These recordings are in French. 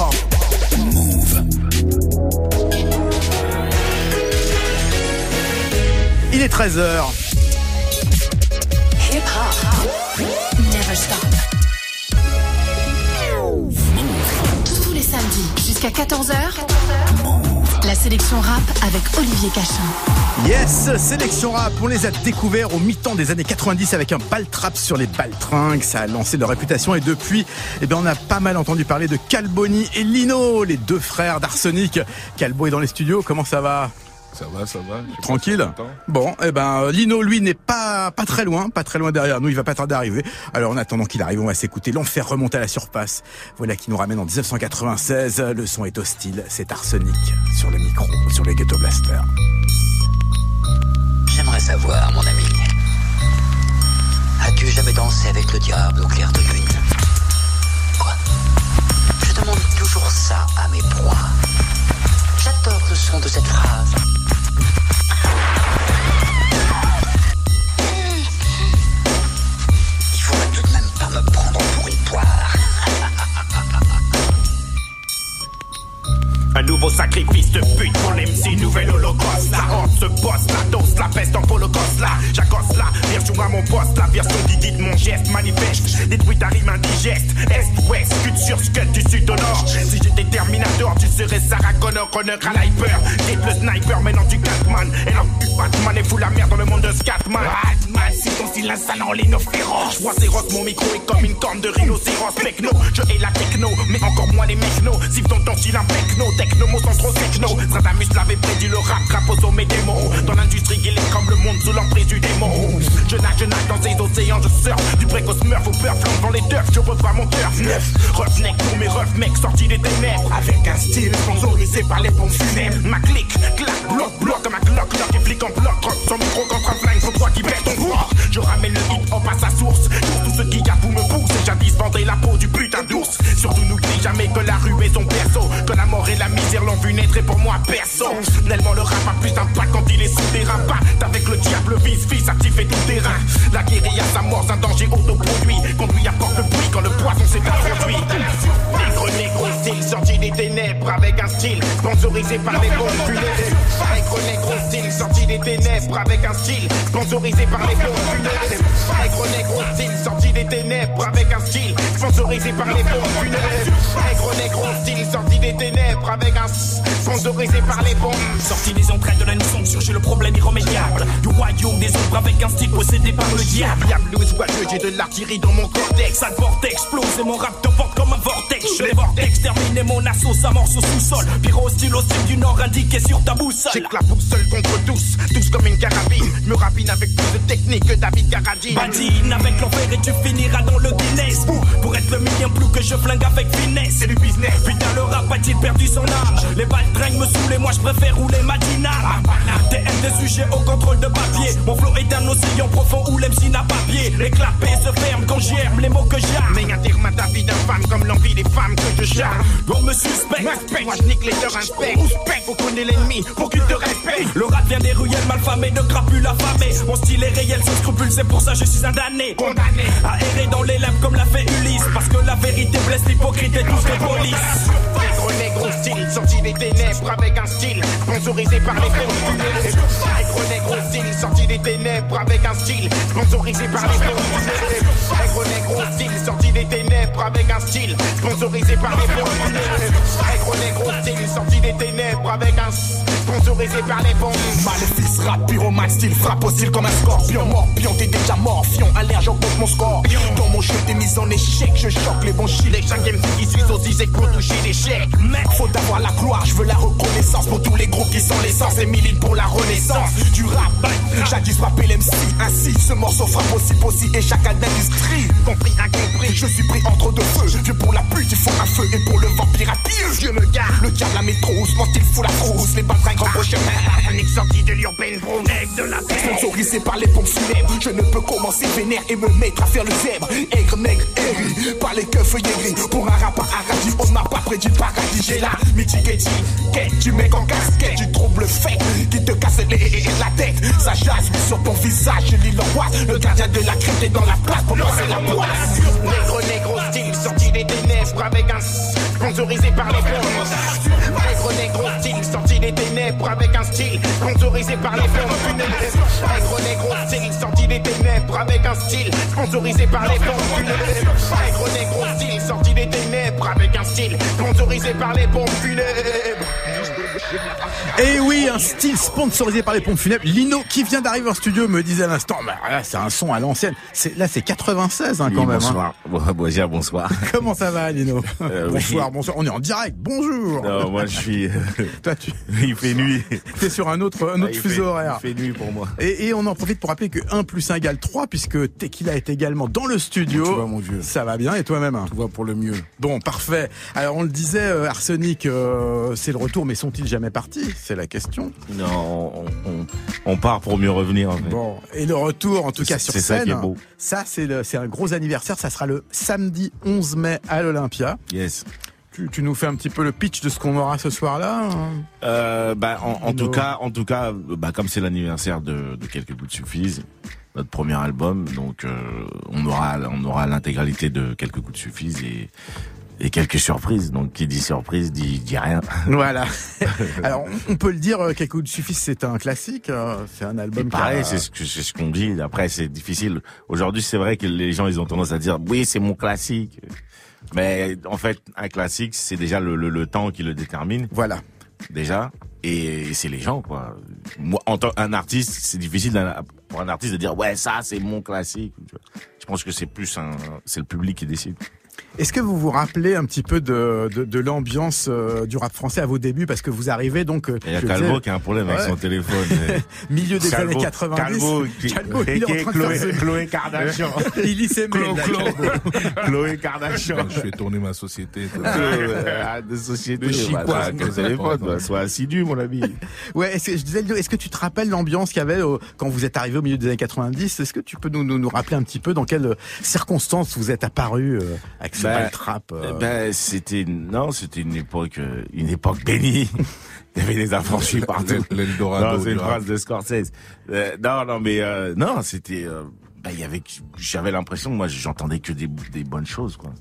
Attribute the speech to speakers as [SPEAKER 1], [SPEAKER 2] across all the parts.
[SPEAKER 1] hip-hop. Move. Il est 13h.
[SPEAKER 2] Hip-hop. Never stop. Tous les samedis jusqu'à 14h. La sélection rap avec Olivier Cachin.
[SPEAKER 1] Yes, sélection rap, on les a découverts au mi-temps des années 90 avec un ball trap sur les baltringues, ça a lancé leur réputation et depuis, eh bien, on a pas mal entendu parler de Calboni et Lino, les deux frères d'Arsenic. Calbo est dans les studios, comment ça va?
[SPEAKER 3] Ça va, ça va.
[SPEAKER 1] Tranquille. Bon, eh ben Lino, lui, n'est pas pas très loin, pas très loin derrière nous. Il va pas tarder à arriver. Alors en attendant qu'il arrive, on va s'écouter l'enfer remonter à la surface. Voilà qui nous ramène en 1996. Le son est hostile. C'est Arsenic sur le micro, sur les Ghetto Blaster.
[SPEAKER 4] Savoir, mon ami. As-tu jamais dansé avec le diable au clair de lune? Quoi? Je demande toujours ça à mes proies. J'adore le son de cette phrase.
[SPEAKER 5] Nouveau sacrifice de pute pour l'MC, nouvel holocauste. La horde se poste, la dose, la peste en holocaust là. J'accoste là, version à mon poste, la version qui guide mon geste manifeste. Détruit ta rime indigeste. Est, ouest, sud sur scud du sud au nord. Si j'étais Terminator, tu serais Sarah Connor, Connor à l'hyper. Quitte le sniper, maintenant tu Catman. Elle en tue Batman et fout la merde dans le monde de Scatman. Batman, si ton style insane en ligne féroce. Je vois ces rocs, mon micro est comme une corne de rhinocéros. Techno, je hais la techno, mais encore moins les mechnos. Si ton ton un techno, techno, mots sont trop techno. Stradamus l'avait prédit le rap, rap au sommet des mots. Dans l'industrie, il est comme le monde sous l'emprise du démon. Je nage, je nage dans ces océans, je surfe. Du précoce meurtre au peur, flanc dans les turfs, je revois mon turf neuf. Roughneck pour mes refs, mecs sortis des ténèbres. Avec un style sponsorisé par les pompes funèbres. Ma clique, clac, bloc, bloc, comme un et flic en bloc, rock. Son micro contre un flingue, faut toi qui perds ton poids. Je ramène le hip hop à sa source. Pour tous ceux qui gardent vous me poussent, et jadis la peau du putain d'ours. Surtout n'oublie jamais que la rue est son berceau. Que la mort et la misère l'ont vu naître et pour moi perso. Tellement le rap a plus d'impact quand il est sous terrain. Pas avec le diable, vice, fils, actif et tout terrain. La guérilla, sa mort, un danger autoproduit. Conduit apporte le bruit quand le poison s'est introduit. Négro, négro, style, sorti des ténèbres avec un style sponsorisé par les bombes funèbres. Négro, négro, style, sorti des ténèbres avec un style sponsorisé par les bombes funèbres. Négro, style, sorti des ténèbres avec un style sponsorisé par les bombes funèbres. Négro, style, sorti des ténèbres avec un sponsorisé par les bombes.
[SPEAKER 6] Sorti des entrailles de la naissance, chercher le problème irrémédiable. Du royaume des ombres avec un style possédé par le diable.
[SPEAKER 5] Diablo, joyeux, j'ai de l'artillerie dans mon cortex.
[SPEAKER 6] Ça vortex explose et mon rap te porte comme un vortex. Je les vortex terminé mon assaut, s'amorce au sous-sol. Pyro style au style du nord indiqué sur ta boussole.
[SPEAKER 5] J'ai que la boussole contre tous, tous comme une carabine. Je me rapine avec plus de technique que David Carradine.
[SPEAKER 6] Badine avec l'enfer et tu finiras dans le Guinness. Pour, pour être le million plus que je flingue avec finesse.
[SPEAKER 5] C'est du business.
[SPEAKER 6] Putain, le rap a-t-il perdu son âge Les balles traînent me saoulent et moi je préfère rouler ma diname. TM des sujets au contrôle de papier. Mon flow est un océan profond où l'MC n'a pas pied. Les clapets se ferment quand j'aime les mots que j'aime.
[SPEAKER 5] Mais ta vie d'infâme comme l'envie des femmes que je charme?
[SPEAKER 6] On me suspecte.
[SPEAKER 5] Moi je nique les leurs inspects. Faut connaître l'ennemi pour qu'il te respecte.
[SPEAKER 6] Le rat vient des ruelles malfamées, de crapules affamées. Mon style est réel, sans scrupule, c'est pour ça je suis un damné.
[SPEAKER 5] Condamné
[SPEAKER 6] à errer dans les lèvres comme l'a fait Ulysse. Parce que la vérité blesse l'hypocrite et tous les polices.
[SPEAKER 5] Négro, négro style, sorti des ténèbres avec un style sponsorisé par les funèbres. Négro, négro style, sorti des ténèbres avec un style sponsorisé par les funèbres. Négro, négro style, sorti des ténèbres avec un style sponsorisé par les funèbres. Négro, négro style, sorti des ténèbres avec un sponsorisé par les bombes.
[SPEAKER 6] Maléfice, rap, pyromane, style, frappe au style comme un scorpion. Morpion, t'es déjà morfion, alerte, j'augmente mon score. Dans mon jeu, t'es mis en échec, je choque les bons chilets.
[SPEAKER 5] Chaque MC qui suit aussi, c'est pour toucher l'échec.
[SPEAKER 6] Mec, faut avoir la gloire, je veux la reconnaissance pour tous les groupes qui sont l'essence et militent pour la renaissance du rap. Jadis rappelé l'MC, ainsi ce morceau frappe aussi possible et chaque d'industrie.
[SPEAKER 5] Compris, incompris,
[SPEAKER 6] Je suis pris entre deux feux, vieux pour la pute, il faut un feu et pour le vampire à pied.
[SPEAKER 5] Dieu me garde.
[SPEAKER 6] Le diable la métrousse, quand il fout la frousse, les grand prochain.
[SPEAKER 5] Panique sortie de l'urbaine bro, mec de la terre.
[SPEAKER 6] Sponsorisé par les pompes funèbres, je ne peux commencer vénère et me mettre à faire le zèbre. Aigre, nègre, aigri, par les keufs gris. Pour un rap à radis, on m'a pas prédit le paradis. J'ai la mitigate, quête du mec en casquette, du trouble fait qui te casse les, la tête. Ça jasse sur ton visage, lis l'angoisse. Le gardien de la crête est dans la place pour lancer la poisse.
[SPEAKER 5] Négro, négro style, sorti des ténèbres avec un
[SPEAKER 7] sponsorisé par les fonds. Style, sorti des ténèbres avec un style, sponsorisé par les fonds funèbres. Nègre, négro, style, sorti des ténèbres avec un style, sponsorisé par les fonds funèbres. Nègre, négro, style, sorti des ténèbres avec un style, sponsorisé par les pompes funèbres.
[SPEAKER 1] Et eh oui, un style sponsorisé par les pompes funèbres. Lino, qui vient d'arriver en studio, me disait à l'instant, bah, là, c'est un son à l'ancienne. C'est, là, c'est 96, hein, quand même.
[SPEAKER 8] Bonsoir.
[SPEAKER 1] Hein.
[SPEAKER 8] Bonjour, bonsoir.
[SPEAKER 1] Comment ça va, Lino? Euh, bonsoir, bonsoir. On est en direct. Bonjour.
[SPEAKER 8] Non, moi, je suis, euh,
[SPEAKER 1] toi, tu,
[SPEAKER 8] il fait nuit.
[SPEAKER 1] T'es sur un autre, un autre
[SPEAKER 8] Ah,
[SPEAKER 1] fuseau
[SPEAKER 8] fait,
[SPEAKER 1] horaire.
[SPEAKER 8] Il fait nuit pour moi.
[SPEAKER 1] Et, et, on en profite pour rappeler que 1 plus 1 égale 3 puisque Tequila est également dans le studio.
[SPEAKER 3] Tu vas, mon vieux.
[SPEAKER 1] Ça va bien et toi-même
[SPEAKER 3] Tout va pour le mieux.
[SPEAKER 1] Bon, parfait. Alors on le disait, euh, Arsenic, euh, c'est le retour, mais sont-ils jamais partis C'est la question.
[SPEAKER 8] Non, on, on, on, part pour mieux revenir. En fait.
[SPEAKER 1] Bon, et le retour, en tout cas sur
[SPEAKER 8] C'est
[SPEAKER 1] scène.
[SPEAKER 8] ça qui est beau.
[SPEAKER 1] Ça, c'est un gros anniversaire. Ça sera le samedi 11 mai à l'Olympia.
[SPEAKER 8] Yes.
[SPEAKER 1] Tu, tu, nous fais un petit peu le pitch de ce qu'on aura ce soir-là hein?
[SPEAKER 8] Euh, bah, en, en tout cas, en tout cas, bah, comme c'est l'anniversaire de, de quelques bouts de suffisent, notre premier album, donc euh, on aura, on aura l'intégralité de quelques coups de suffisent et et quelques surprises. Donc, qui dit surprise dit, dit rien.
[SPEAKER 1] Voilà. Alors, on peut le dire, quelques coups de suffisent, c'est un classique. euh, C'est un album.
[SPEAKER 8] Pareil,
[SPEAKER 1] a...
[SPEAKER 8] c'est ce que c'est ce qu'on dit. Après, c'est difficile. Aujourd'hui, c'est vrai que les gens, ils ont tendance à dire, oui, c'est mon classique. Mais en fait, un classique, c'est déjà le, le, le, temps qui le détermine.
[SPEAKER 1] Voilà.
[SPEAKER 8] Déjà. Et c'est les gens, quoi. Moi, en tant qu'un artiste, c'est difficile pour un artiste de dire, ouais, ça, c'est mon classique. Je pense que c'est plus un, c'est le public qui décide.
[SPEAKER 1] Est-ce que vous vous rappelez un petit peu de, de, de l'ambiance euh, du rap français à vos débuts? Parce que vous arrivez donc... euh,
[SPEAKER 8] Il y a Calvo disais, qui a un problème ouais. avec son téléphone.
[SPEAKER 1] Milieu des
[SPEAKER 8] Calvo,
[SPEAKER 1] années 90.
[SPEAKER 8] Calvo, qui,
[SPEAKER 1] Calvo
[SPEAKER 8] qui,
[SPEAKER 1] il
[SPEAKER 8] est Chloé, ce... Chloé Kardashian.
[SPEAKER 1] il lit ses mails.
[SPEAKER 8] Chloé Kardashian.
[SPEAKER 3] Je fais tourner ma société.
[SPEAKER 8] ah, de société.
[SPEAKER 3] De
[SPEAKER 8] bah, téléphone, bah, sois assidu, mon ami.
[SPEAKER 1] Ouais, est-ce que, je disais, est-ce que tu te rappelles l'ambiance qu'il y avait au, quand vous êtes arrivé au milieu des années 90 Est-ce que tu peux nous, nous, nous, rappeler un petit peu dans quelles circonstances vous êtes apparu euh, avec ce
[SPEAKER 8] bah,
[SPEAKER 1] trap euh...
[SPEAKER 8] Ben, c'était non, c'était une époque, une époque bénie. Il y avait des affranchis partout.
[SPEAKER 3] L'Eldorado.
[SPEAKER 8] c'est une phrase de Scorsese. Euh, non, non, mais euh, non, c'était. Euh, ben, il y avait, j'avais l'impression, moi, j'entendais que des, des bonnes choses, quoi.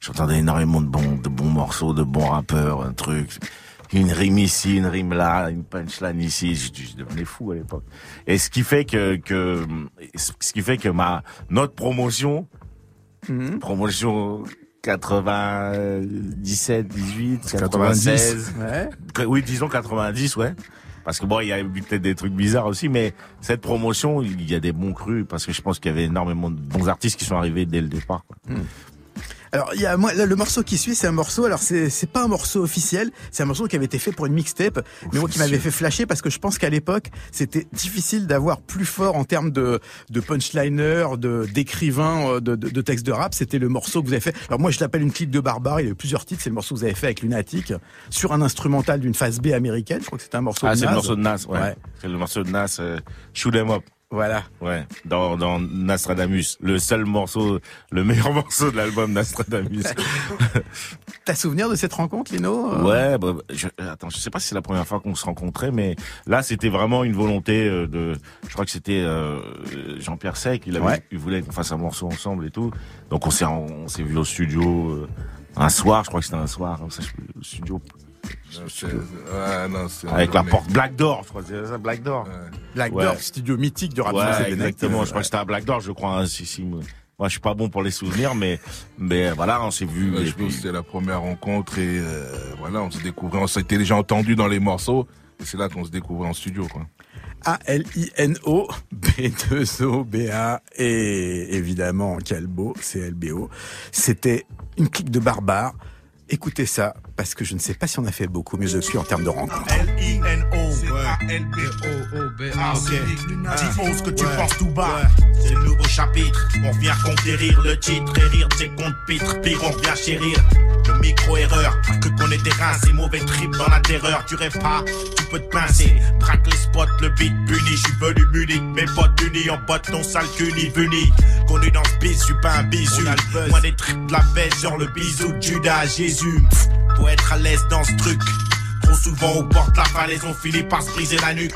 [SPEAKER 8] J'entendais énormément de bons, de bons morceaux, de bons rappeurs, un truc. Une rime ici, une rime là, une punchline ici. Je, je devenais fou à l'époque. Et ce qui fait que, que, ce qui fait que ma notre promotion,
[SPEAKER 1] -hmm.
[SPEAKER 8] promotion 97, 18, 96.
[SPEAKER 1] Ouais.
[SPEAKER 8] Oui, disons 90, ouais. Parce que bon, il y a eu peut-être des trucs bizarres aussi, mais cette promotion, il y a des bons crus parce que je pense qu'il y avait énormément de bons artistes qui sont arrivés dès le départ. Quoi.
[SPEAKER 1] Mmh. Alors, il y a, moi, là, le morceau qui suit, c'est un morceau, alors c'est, c'est pas un morceau officiel, c'est un morceau qui avait été fait pour une mixtape, mais moi qui m'avait fait flasher parce que je pense qu'à l'époque, c'était difficile d'avoir plus fort en termes de, de punchliner, de, d'écrivain, de, de, de texte de rap, c'était le morceau que vous avez fait. Alors moi, je l'appelle une clique de barbare, il y a eu plusieurs titres, c'est le morceau que vous avez fait avec Lunatic, sur un instrumental d'une phase B américaine, je crois que c'était un morceau
[SPEAKER 8] ah,
[SPEAKER 1] de
[SPEAKER 8] c'est
[SPEAKER 1] Nas.
[SPEAKER 8] le morceau de Nas, ouais.
[SPEAKER 1] Ouais.
[SPEAKER 8] C'est le morceau de Nas, euh, Shoot 'em Up.
[SPEAKER 1] Voilà.
[SPEAKER 8] Ouais, dans, dans Nostradamus, le seul morceau, le meilleur morceau de l'album Nostradamus.
[SPEAKER 1] T'as souvenir de cette rencontre, Lino
[SPEAKER 8] Ouais, bah, je, attends, je sais pas si c'est la première fois qu'on se rencontrait, mais là c'était vraiment une volonté euh, de, je crois que c'était euh, Jean-Pierre Sec, il, avait,
[SPEAKER 1] Ouais.
[SPEAKER 8] il voulait qu'on fasse un morceau ensemble et tout, donc on s'est on s'est vu au studio euh, un soir, je crois que c'était un soir, au studio
[SPEAKER 3] Ouais, non, c'est
[SPEAKER 8] avec la porte Black Door, je crois que c'est ça, Black Door.
[SPEAKER 3] Ouais.
[SPEAKER 1] Black
[SPEAKER 8] Ouais.
[SPEAKER 1] Dog, studio mythique de rap
[SPEAKER 8] Ouais, exactement.
[SPEAKER 1] euh,
[SPEAKER 8] Je crois que c'était à Black Door, je crois. Hein, si, si, moi, moi, je suis pas bon pour les souvenirs, mais mais voilà, on s'est vu.
[SPEAKER 3] Je
[SPEAKER 8] puis-
[SPEAKER 3] pense que c'était la première rencontre et euh, voilà, on s'est découvert, on s'était déjà entendu dans les morceaux et c'est là qu'on se découvrait en studio, quoi.
[SPEAKER 1] A-L-I-N-O, B-2-O, B-A, et évidemment Calbo, C-L-B-O. C'était une clique de barbares. Écoutez ça, parce que je ne sais pas si on a fait beaucoup mieux depuis en termes de rencontres.
[SPEAKER 9] Ah, ok. Dis-moi ce que tu penses tout bas. C'est le nouveau chapitre. On vient conquérir le titre et rire de ses comptes pitres. Pire, on vient chérir. Le micro-erreur. Que qu'on était rincé, mauvais trip dans la terreur. Tu rêves pas, tu peux te pincer. Braque les spots, le beat puni. Je suis venu muni. Mes potes unis en botte, ton sale cuni vuni. Connu dans ce bis, je suis pas un bisu. Moi des tripes de la baisse, genre le bisou de Judas à Jésus. Pff, Pour être à l'aise dans ce truc. Trop souvent bord de la falaise, on finit par se briser la nuque.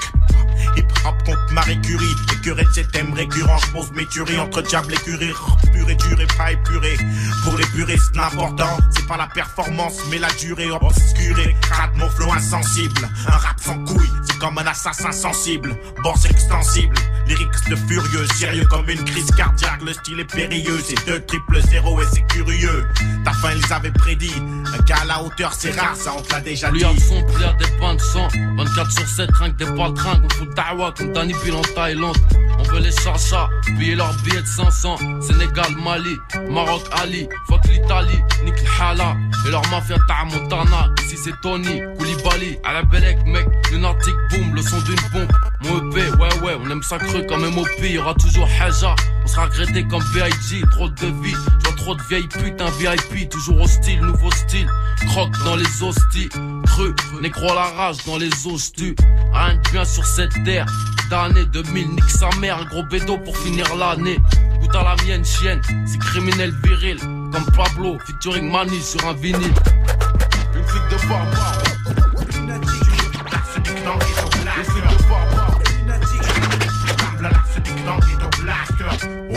[SPEAKER 9] Hip hop contre Marie Curie, écuré de ces thèmes récurrents, je pose mes tueries entre diable et curie. Purée, pur et dur et pas épuré. Pour les puristes, l'important, c'est pas la performance, mais la durée obscurée. Crade mon flow insensible, un rap sans couilles, c'est comme un assassin sensible. Borse extensible, lyrics de furieux, sérieux comme une crise cardiaque, le style est périlleux, c'est deux triple zéro et c'est curieux. Ta fin, ils avaient prédit, un gars à la hauteur, c'est rare, ça on te l'a déjà dit.
[SPEAKER 10] Lui à son à des pains de sang 24 sur 7, rien que des baltringues On fout dawa comme Danny Bill en Thaïlande On veut les chacha, payer leurs billets de 500 Sénégal, Mali, Maroc, Ali. Fuck l'Italie, nique le hala. Et leur mafia ta Montana. Ici c'est Tony, Koulibaly À la Belek mec, lunatique boom Le son d'une bombe, mon EP Ouais ouais, on aime ça cru comme MOP Y'aura toujours Haja, on sera regretté comme VIG Trop de vie, je vois trop de vieilles putes Un VIP, toujours hostile, nouveau style. Croque dans les hosties Cru, nécro à la rage dans les hosties. Rien de bien sur cette terre D'année 2000, nique sa mère. Un gros bédo pour finir l'année. Goûte à la mienne, chienne C'est criminel viril. Comme Pablo, featuring Mani sur un vinyle.
[SPEAKER 9] Une flic de barbare.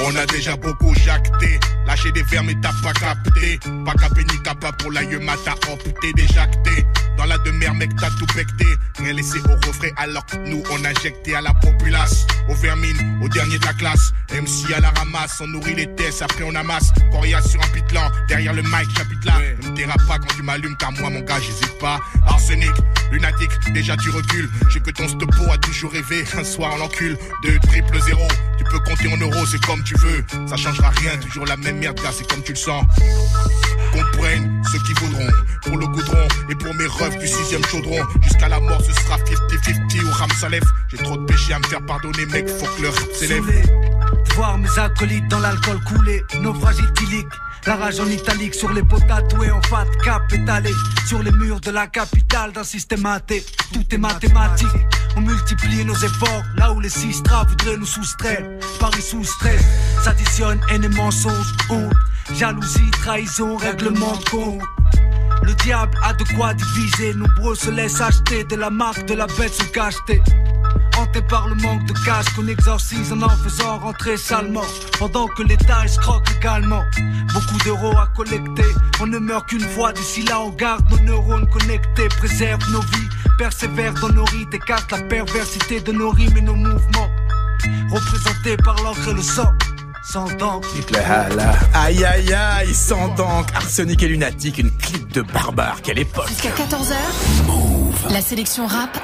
[SPEAKER 6] On a déjà beaucoup jacté, lâché des vermes et t'as pas capté. Pas capé ni capable pour la yema, t'as opté déjacté. Dans la demeure, mec, t'as tout pecté. Rien laissé au refrain alors que nous on injecté à la populace. Aux vermines, au dernier de la classe. MC à la ramasse, on nourrit les tests, après on amasse. Coria sur un pitlan, derrière le mic, chapitre là. Ne me pas quand tu m'allumes, car moi mon gars, j'hésite pas. Arsenic, lunatique, déjà tu recules. J'ai que ton stopo a toujours rêvé. Un soir on l'encule, de triple zéro. Peux compter en euros, c'est comme tu veux. Ça changera rien, toujours la même merde, gars, c'est comme tu le sens. Comprennent ceux qui voudront pour le goudron et pour mes refs du sixième chaudron. Jusqu'à la mort, ce sera 50-50 ou Ram Salef. J'ai trop de péchés à me faire pardonner, mec, faut que leur s'élève.
[SPEAKER 11] Voir mes acolytes dans l'alcool couler, naufrage éthylique. La rage en italique sur les pots tatoués en fat cap étalé sur les murs de la capitale d'un système athée. Tout est mathématique. On multiplie nos efforts là où les sistras voudraient nous soustraire. Paris sous stress s'additionne haine et mensonge, honte, jalousie, trahison, règlement de compte. Le diable a de quoi diviser, nombreux se laissent acheter de la marque de la bête sous cacheté. Hanté par le manque de cash qu'on exorcise en en faisant rentrer salement. Pendant que l'État escroque également. Beaucoup d'euros à collecter. On ne meurt qu'une fois, d'ici là on garde nos neurones connectés. Préserve nos vies, persévère dans nos rites. Écarte la perversité de nos rimes et nos mouvements. Représentés par l'encre et le sang Sans dents
[SPEAKER 1] Aïe aïe aïe, sans donc Arsenic et Lunatique, une clique de barbare, quelle époque.
[SPEAKER 2] Jusqu'à 14h, la sélection rap,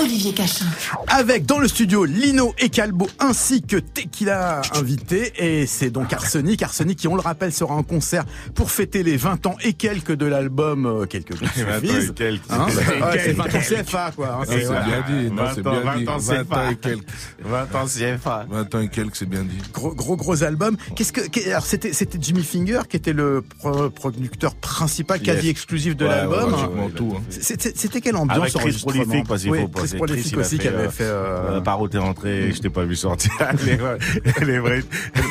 [SPEAKER 2] Olivier Cachin.
[SPEAKER 1] Avec dans le studio Lino et Calbo ainsi que Tequila invité et c'est donc Arsenic, Arsenic qui on le rappelle sera en concert pour fêter les 20 ans et quelques de l'album euh, quelques jours
[SPEAKER 8] 20 ans et
[SPEAKER 1] suffisent.
[SPEAKER 8] quelques.
[SPEAKER 1] Hein Ouais, c'est 20 ans
[SPEAKER 8] 20
[SPEAKER 1] CFA quoi. hein, c'est- voilà.
[SPEAKER 3] bien dit, non, c'est
[SPEAKER 8] 20 ans,
[SPEAKER 3] bien dit.
[SPEAKER 8] 20 ans,
[SPEAKER 3] 20
[SPEAKER 8] c'est
[SPEAKER 3] ans
[SPEAKER 8] pas.
[SPEAKER 3] et quelques.
[SPEAKER 8] 20 ans CFA.
[SPEAKER 3] 20 ans et quelques, c'est bien dit.
[SPEAKER 1] Gros gros gros album. Qu'est-ce que alors c'était c'était Jimmy Finger qui était le pro- producteur principal quasi
[SPEAKER 8] Yes.
[SPEAKER 1] exclusif de
[SPEAKER 8] Ouais,
[SPEAKER 1] l'album.
[SPEAKER 8] ouais,
[SPEAKER 3] hein.
[SPEAKER 1] C'était c'était quelle ambiance?
[SPEAKER 8] Avec Chris Prolific, parce qu'il
[SPEAKER 1] Oui,
[SPEAKER 8] faut
[SPEAKER 1] Chris aussi qui
[SPEAKER 8] fait,
[SPEAKER 1] avait
[SPEAKER 8] euh,
[SPEAKER 1] fait. euh,
[SPEAKER 8] Euh, par où t'es rentré, je t'ai pas vu sortir. les vrais, les vrais,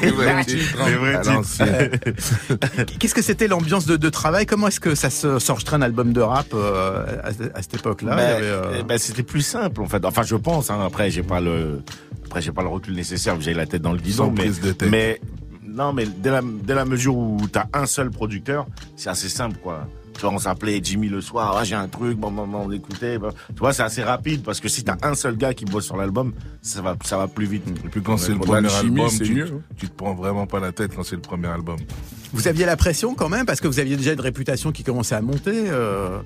[SPEAKER 8] les vrais titres. Les vrais
[SPEAKER 3] À
[SPEAKER 8] titres.
[SPEAKER 3] l'ancienne.
[SPEAKER 1] Qu'est-ce que c'était l'ambiance de, de travail? Comment est-ce que ça se- s'enregistrait un album de rap euh, à, à cette époque-là?
[SPEAKER 8] Ben,
[SPEAKER 1] euh,
[SPEAKER 8] eh ben, c'était plus simple en fait. Enfin, je pense. Hein, après, j'ai pas le, après, j'ai pas le recul nécessaire. J'ai la tête dans le guidon, mais, mais non, mais dès la, dès la mesure où t'as un seul producteur, c'est assez simple, quoi. Tu vois, on s'appelait Jimmy le soir, ah, j'ai un truc, bon, bon, bon, on écoutait. bon. Tu vois, c'est assez rapide parce que si t'as un seul gars qui bosse sur l'album, ça va, ça va plus vite.
[SPEAKER 3] Et puis quand c'est le premier album, tu,
[SPEAKER 8] mieux.
[SPEAKER 3] tu te prends vraiment pas la tête quand c'est le premier album.
[SPEAKER 1] Vous aviez la pression quand même parce que vous aviez déjà une réputation qui commençait à monter. euh,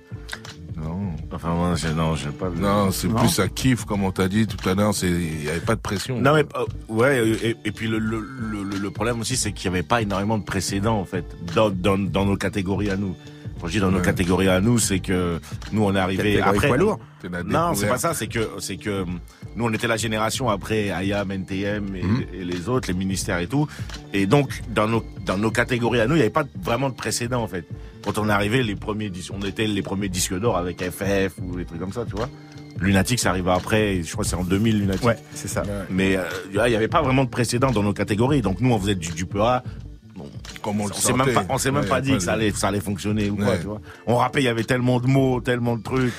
[SPEAKER 3] Non.
[SPEAKER 8] Enfin, moi, j'ai- non, j'ai pas.
[SPEAKER 3] Non, c'est
[SPEAKER 1] Non.
[SPEAKER 3] plus à kiff, comme on t'a dit tout à l'heure, c'est, il y avait pas de pression.
[SPEAKER 8] Non mais euh, ouais et, et puis le, le, le, le problème aussi c'est qu'il n'y avait pas énormément de précédents en fait dans, dans, dans nos catégories à nous. Quand je dis dans nos catégories à nous, c'est que nous on est arrivé après.
[SPEAKER 1] poids lourd.
[SPEAKER 8] Non, c'est pas ça. C'est que c'est que nous on était la génération après IAM, NTM et,
[SPEAKER 1] Mhm.
[SPEAKER 8] et les autres, les ministères et tout. Et donc dans nos dans nos catégories à nous, il n'y avait pas vraiment de précédent en fait. Quand on est arrivé, les premiers on était les premiers disques d'or avec FF ou des trucs comme ça, tu vois. Lunatic, ça arrive après. Je crois que c'est en 2000 Lunatic.
[SPEAKER 1] Ouais, c'est ça.
[SPEAKER 8] Mais euh, il n'y avait pas vraiment de précédent dans nos catégories. Donc nous, on faisait du, du PA.
[SPEAKER 3] Comme on
[SPEAKER 8] On
[SPEAKER 3] le
[SPEAKER 8] s'est même
[SPEAKER 3] sentait.
[SPEAKER 8] pas, on s'est même
[SPEAKER 3] Ouais,
[SPEAKER 8] pas dit
[SPEAKER 3] pas
[SPEAKER 8] que ça
[SPEAKER 3] de-
[SPEAKER 8] allait, ça allait fonctionner ou quoi,
[SPEAKER 3] Ouais.
[SPEAKER 8] tu vois. On rappelait, il y avait tellement de mots, tellement de trucs.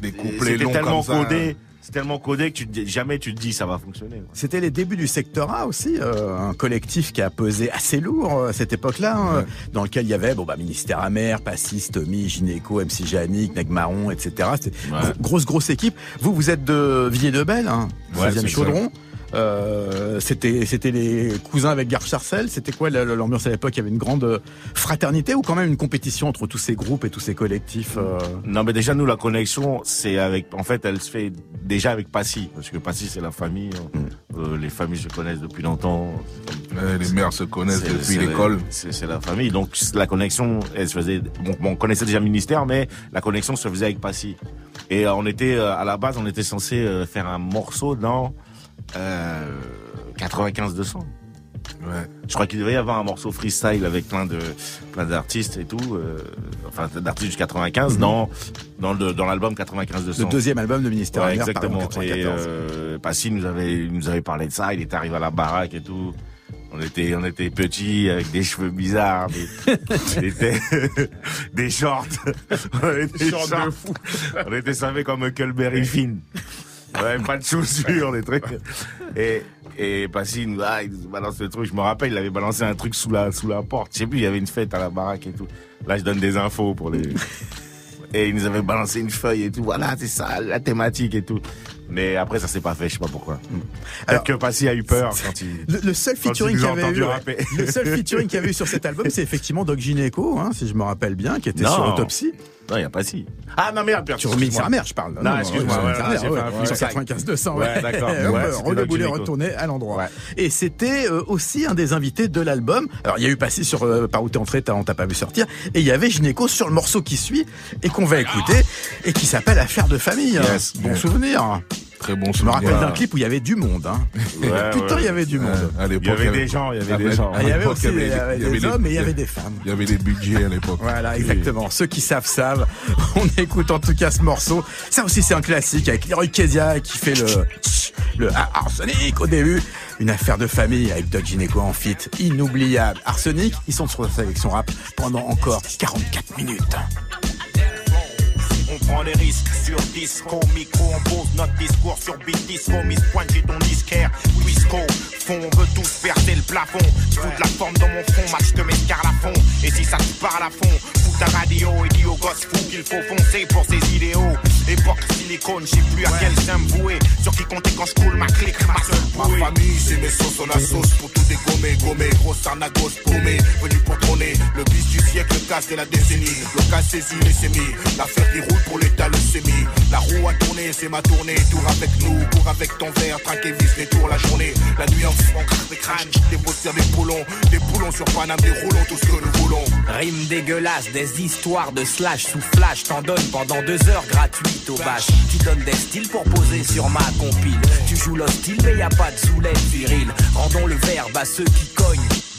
[SPEAKER 3] Des couplets
[SPEAKER 8] C'était
[SPEAKER 3] longs
[SPEAKER 8] tellement
[SPEAKER 3] comme ça.
[SPEAKER 8] codé. c'est tellement codé que tu te jamais tu te dis ça va fonctionner.
[SPEAKER 1] C'était les débuts du secteur A aussi, euh, un collectif qui a pesé assez lourd euh, à cette époque-là, hein, dans lequel il y avait bon bah Ministère Amer, Passis, Tommy, Gynéco, MC Janik, Neg Marron, etc. C'était
[SPEAKER 8] Ouais.
[SPEAKER 1] gro- grosse grosse équipe. Vous vous êtes de Villiers-de-Belle, hein,
[SPEAKER 8] Ouais,
[SPEAKER 1] 16e
[SPEAKER 8] c'est
[SPEAKER 1] Chaudron. Euh, c'était c'était les cousins avec Garde Charcel. C'était quoi la- la- l'ambiance à l'époque? Il y avait une grande fraternité ou quand même une compétition entre tous ces groupes et tous ces collectifs euh,
[SPEAKER 8] Non, mais déjà nous la connexion, c'est avec. En fait, elle se fait déjà avec Passy, parce que Passy c'est la famille. hein. Euh, les familles se connaissent depuis longtemps.
[SPEAKER 3] Ouais, les mères se connaissent depuis l'école.
[SPEAKER 8] C'est la famille, donc la connexion, elle se faisait. Bon, bon, on connaissait déjà le ministère, mais la connexion se faisait avec Passy. Et on était à la base, on était censé faire un morceau dans euh, 95 200.
[SPEAKER 3] Ouais.
[SPEAKER 8] Je crois qu'il devait y avoir un morceau freestyle avec plein de plein d'artistes et tout, euh, enfin d'artistes du 95 dans dans le dans l'album 95 200.
[SPEAKER 1] le deuxième album de Ministère
[SPEAKER 8] Ouais,
[SPEAKER 1] par
[SPEAKER 8] exactement.
[SPEAKER 1] exemple,
[SPEAKER 8] Et
[SPEAKER 1] 94.
[SPEAKER 8] euh, Passy nous avait il nous avait parlé de ça. Il était arrivé à la baraque et tout. On était on était petits avec des cheveux bizarres, des, on était des shorts, on était
[SPEAKER 3] Shorts de
[SPEAKER 8] fou. On était savés comme Huckleberry Finn. Ouais, pas de chaussures, des trucs. Et, et Passy il nous, ah, il nous balance le truc. Je me rappelle, il avait balancé un truc sous la, sous la porte. Je sais plus, il y avait une fête à la baraque et tout. Là, je donne des infos pour les, et il nous avait balancé une feuille et tout. Voilà, c'est ça, la thématique et tout. Mais après, ça s'est pas fait, je sais pas pourquoi.
[SPEAKER 1] Alors-
[SPEAKER 8] Alors que Passy a eu peur quand il...
[SPEAKER 1] Le, le seul featuring qu'il avait eu,
[SPEAKER 8] rapper.
[SPEAKER 1] le seul featuring qu'il y avait eu sur cet album, c'est effectivement Doc Gineco, hein, si je me rappelle bien, qui était
[SPEAKER 8] Non.
[SPEAKER 1] sur Autopsie.
[SPEAKER 8] Non, il y a Passy. Ah non, merde, perdre.
[SPEAKER 1] Sur Ministère Amer, je parle.
[SPEAKER 8] Non, excuse-moi,
[SPEAKER 1] sur
[SPEAKER 8] ouais, ouais,
[SPEAKER 1] Amer,
[SPEAKER 8] j'ai
[SPEAKER 1] ouais,
[SPEAKER 8] fait un
[SPEAKER 1] sur
[SPEAKER 8] freestyle.
[SPEAKER 1] 95 200,
[SPEAKER 8] Ouais, d'accord. Ouais, Gineco.
[SPEAKER 1] retourné à l'endroit.
[SPEAKER 8] Ouais.
[SPEAKER 1] Et c'était euh, aussi un des invités de l'album. Alors, il y a eu Passy sur euh, Par où t'es entré, on t'a pas vu sortir. Et il y avait Gineco sur le morceau qui suit et qu'on va écouter et qui s'appelle Affaire de famille.
[SPEAKER 8] Yes.
[SPEAKER 1] Bon
[SPEAKER 8] Ouais.
[SPEAKER 1] souvenir.
[SPEAKER 3] Très bon
[SPEAKER 1] Je me rappelle d'un clip où il y avait du monde. Hein.
[SPEAKER 8] Ouais,
[SPEAKER 1] Putain,
[SPEAKER 8] ouais.
[SPEAKER 1] il y avait du monde.
[SPEAKER 3] À
[SPEAKER 8] Il y avait des gens, il y avait des gens.
[SPEAKER 1] Ah, il y avait aussi des hommes et il y avait des femmes.
[SPEAKER 3] Il y avait des budgets à l'époque.
[SPEAKER 1] Voilà, exactement. Ceux qui savent, savent. On écoute en tout cas ce morceau. Ça aussi, c'est un classique avec Leroy Kezia qui fait le, le arsenic au début. Une affaire de famille avec Doc Gineco en fit. Inoubliable. Arsenic, ils sont sur la sélection rap pendant encore 44 minutes.
[SPEAKER 9] On prend des risques sur disco, micro, on pose notre discours sur beat disco, Miss Pointe, j'ai ton disquaire, Wisco, fond, on veut tous percer le plafond, fous de la forme dans mon front, match de mes à fond, et si ça te parle à fond, fous ta radio et dis aux gosses fous qu'il faut foncer pour ses idéaux, époque silicone, je sais plus à quel sein me vouer, sur qui compter quand je coule ma clique, ma seule
[SPEAKER 6] Ma
[SPEAKER 9] bouée.
[SPEAKER 6] famille, c'est mes sauces, on a sauce pour tout dégommer, gommer, grosse arnagos paumé, venu pour trôner, le bis du siècle, le casse de la décennie, le cas saisi, les sémis, l'affaire qui roule pour l'état, le sémi, la roue a tourné, c'est ma tournée, tour avec nous, cours avec ton verre, traque et vis les tours la journée, la nuit en craque des crânes, des posters, des poulons, des poulons sur Paname, des roulons, tout ce que nous voulons.
[SPEAKER 12] Rime dégueulasse, des histoires de slash sous flash, t'en donnes pendant deux heures gratuites au bâche. Tu donnes des styles pour poser sur ma compile. Tu joues l'hostile, mais y a pas de soulève viril. Rendons le verbe à ceux qui cognent.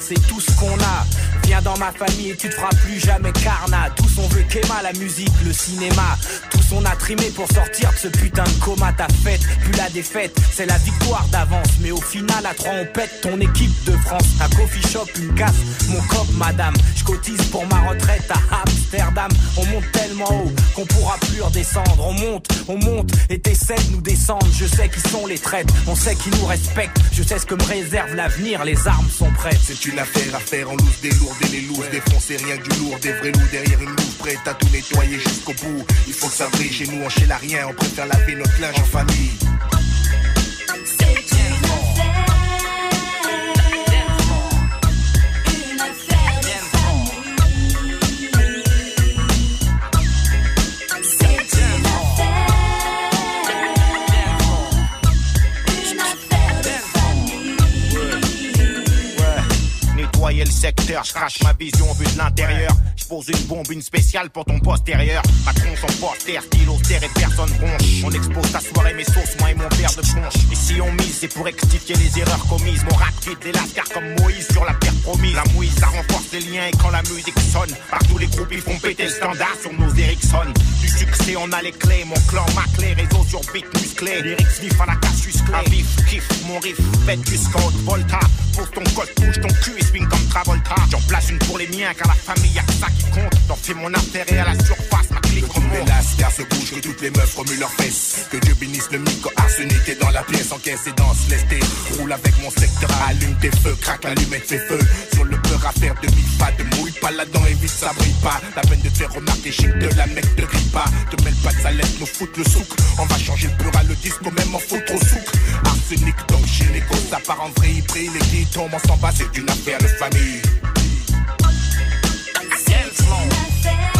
[SPEAKER 13] C'est
[SPEAKER 12] tout ce qu'on a. Viens dans ma famille et tu te feras plus jamais carnat. Tous on veut qu'Emma, la musique, le cinéma. On a trimé pour sortir de ce putain de coma. Ta fête, plus la défaite, c'est la victoire d'avance. Mais au final, à trois on pète ton équipe de France. Un coffee shop, une casse, mon cop, madame. Je cotise pour ma retraite à Amsterdam. On monte tellement haut qu'on pourra plus redescendre. On monte, on monte et t'essaies de nous descendre. Je sais qui sont les traîtres, on sait qui nous respectent. Je sais ce que me réserve l'avenir, les armes sont prêtes.
[SPEAKER 6] C'est une affaire à faire en loose des lourds et les looses défoncer rien que du lourd des vrais loups derrière une louve prête à tout nettoyer jusqu'au bout il faut que ça chez nous on chez la rien on préfère laver notre linge en famille
[SPEAKER 13] famille.
[SPEAKER 9] secteur. Je crache ma vision vue de l'intérieur. Une bombe, une spéciale pour ton postérieur. Macron, son poster, stylo, terre et personne bronche. On expose ta soirée, mes sauces, moi et mon père de punch. Et si on mise, c'est pour rectifier les erreurs commises. Mon rap vide les lascars comme Moïse sur la terre promise. La mouise, ça renforce les liens et quand la musique sonne, partout les groupes ils font péter le standard sur nos Ericsson. Du succès, on a les clés. Mon clan, ma clé, réseau sur beat musclé. Lyrics vif à la casus clé. À vif, kiff, mon riff, faites du scout, volta. Pose ton code, bouge ton cul et swing comme Travolta. J'en place une pour les miens, car la famille que ça qui compte. T'en fais mon intérêt à la surface, ma clique remonte.
[SPEAKER 6] lascars se bougent, que toutes les meufs remuent leurs fesses. Que Dieu bénisse le micro arsenic est dans la pièce, encaisse et danse, tes roule avec mon secteur, allume tes feux, craque l'allumette, fais feu. Sur le beurre à faire demi pas de mouille pas là-dedans, évite ça brille pas. La peine de te faire remarquer, chic de la mec te grille pas. Te mêle pas de laisse nous foutre le souk. On va changer le beurre à le disque, même en foutre au souk. Arsenic donc gynéco, ça part en vrille, il brille, les qui tombent, on s'en bat, c'est une affaire de famille.
[SPEAKER 1] Leroy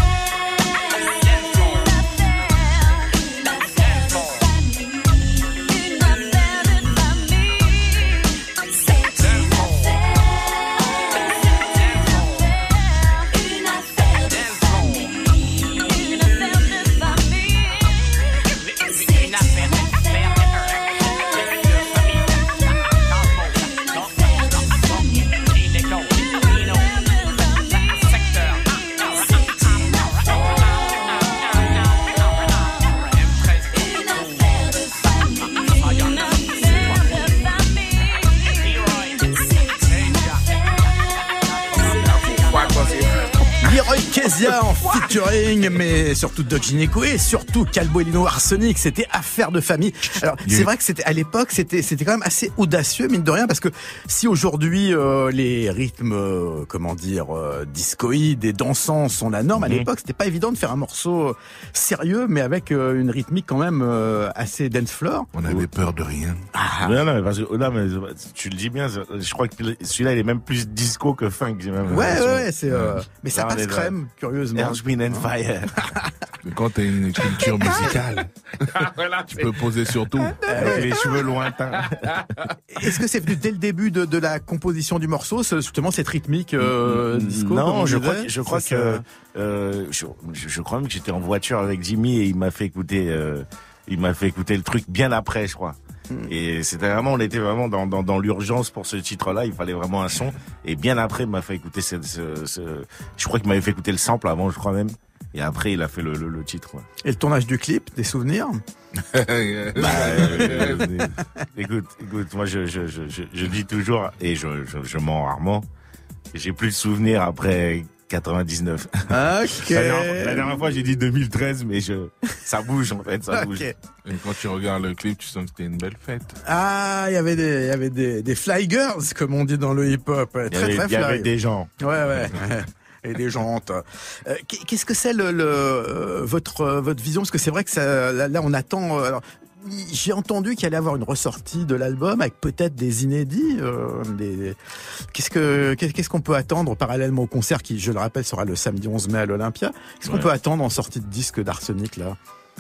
[SPEAKER 1] Merci En featuring, mais surtout Doc Gineco et surtout Calbo et Lino Arsenic, c'était affaire de famille. Alors c'est vrai que c'était à l'époque, c'était c'était quand même assez audacieux mine de rien parce que si aujourd'hui euh, les rythmes, euh, comment dire, euh, discoïdes et dansants sont la norme, à
[SPEAKER 8] Mhm.
[SPEAKER 1] l'époque c'était pas évident de faire un morceau euh, sérieux mais avec euh, une rythmique quand même euh, assez dance floor.
[SPEAKER 3] On avait peur de rien.
[SPEAKER 1] Ah.
[SPEAKER 8] Non, non, mais parce que, non, mais tu le dis bien, je crois que celui-là, il est même plus disco que funk. j'ai même
[SPEAKER 1] Ouais, ouais, ouais, c'est. euh, mais ça passe
[SPEAKER 8] est dans-
[SPEAKER 1] crème, curieusement.
[SPEAKER 8] Earth, Wind and Fire.
[SPEAKER 3] Mais quand t'as une culture musicale, tu peux poser sur tout.
[SPEAKER 8] Avec les cheveux lointains.
[SPEAKER 1] Est-ce que c'est venu dès le début de, de la composition du morceau, ce- justement cette rythmique euh, disco comme
[SPEAKER 8] non,
[SPEAKER 1] on
[SPEAKER 8] je
[SPEAKER 1] disait
[SPEAKER 8] crois, que- je crois que euh, je crois même que j'étais en voiture avec Jimmy et il m'a fait écouter, euh, il m'a fait écouter le truc bien après, je crois.
[SPEAKER 1] Hmm.
[SPEAKER 8] Et c'était vraiment, on était vraiment dans, dans, dans l'urgence pour ce titre-là. Il fallait vraiment un son. Et bien après, il m'a fait écouter ce, ce, ce- je crois qu'il m'avait fait écouter le sample avant, je crois même. Et après, il a fait le, le, le titre. ouais.
[SPEAKER 1] Et le tournage du clip, des souvenirs?
[SPEAKER 8] Bah, euh, écoute, écoute, moi je, je, je, je, je dis toujours, et je, je, je mens rarement, j'ai plus de souvenirs après 99.
[SPEAKER 1] Ok.
[SPEAKER 8] La dernière, la dernière fois j'ai dit 2013, mais je, ça bouge en fait, ça bouge.
[SPEAKER 3] Et quand tu regardes le clip, tu sens que c'était une belle fête.
[SPEAKER 1] Ah, il y avait des, il y avait des, des fly girls, comme on dit dans le hip-hop. Très,
[SPEAKER 8] Il y avait,
[SPEAKER 1] très
[SPEAKER 8] il y avait
[SPEAKER 1] fly.
[SPEAKER 8] des gens.
[SPEAKER 1] Ouais, ouais. Et des jantes. Euh, qu'est- Qu'est-ce que c'est le, le euh, votre euh, votre vision? Parce que c'est vrai que ça, là, là, on attend. euh, alors, j'ai entendu qu'il allait y avoir une ressortie de l'album avec peut-être des inédits. euh, des... Qu'est-ce que qu'est- qu'est-ce qu'on peut attendre parallèlement au concert qui, je le rappelle, sera le samedi 11 mai à l'Olympia Qu'est-ce qu'on peut attendre en sortie de disque d'Arsenic là?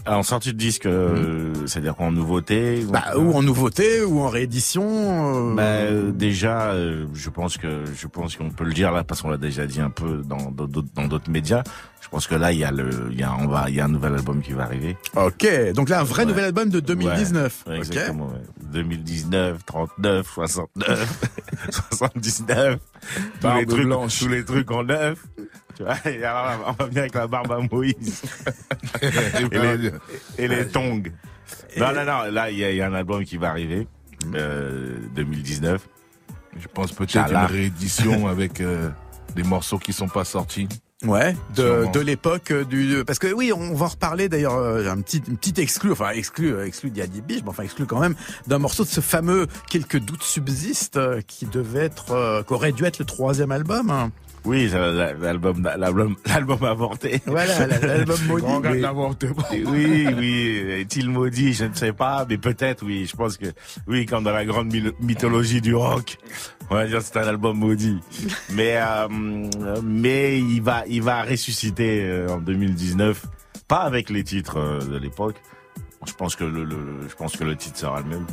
[SPEAKER 8] Alors, en sortie de disque, euh, c'est-à-dire en nouveauté
[SPEAKER 1] bah, Ou en nouveauté ou en réédition euh,
[SPEAKER 8] Bah, euh, déjà, euh, je pense que je pense qu'on peut le dire là parce qu'on l'a déjà dit un peu dans dans d'autres dans d'autres médias. Je pense que là il y a le il y a on va il y a un nouvel album qui va arriver.
[SPEAKER 1] Ok, donc là un vrai
[SPEAKER 8] Ouais.
[SPEAKER 1] nouvel album de 2019.
[SPEAKER 8] Ouais, exactement. ouais. 2019, 39, 69, 79. Tous les trucs tous les trucs en neuf. Tu vois, on va venir avec la barbe à Moïse et les, et les tongs. Non, non, non, là, il y, a- il y a un album qui va arriver, euh, 2019.
[SPEAKER 3] Je pense peut-être une réédition avec euh, des morceaux qui sont pas sortis.
[SPEAKER 1] Ouais, de, l'époque euh, du parce que oui, on va en reparler d'ailleurs euh, un petit une petite exclu enfin exclu euh, exclu d'Yadi Biche, mais enfin exclu quand même d'un morceau de ce fameux quelques doutes subsistent euh, qui devait être euh, qu'aurait dû être le troisième album.
[SPEAKER 8] Oui, l'album, l'album, l'album avorté.
[SPEAKER 1] Voilà, la- l'album maudit.
[SPEAKER 3] Grand
[SPEAKER 8] Oui. Oui, est-il maudit, je ne sais pas, mais peut-être, oui, je pense que, oui, comme dans la grande mythologie du rock, on va dire que c'est un album maudit. Mais, euh, mais il va, il va ressusciter euh, en 2019, pas avec les titres euh, de l'époque. Je pense que le, le- je pense que le titre sera le même.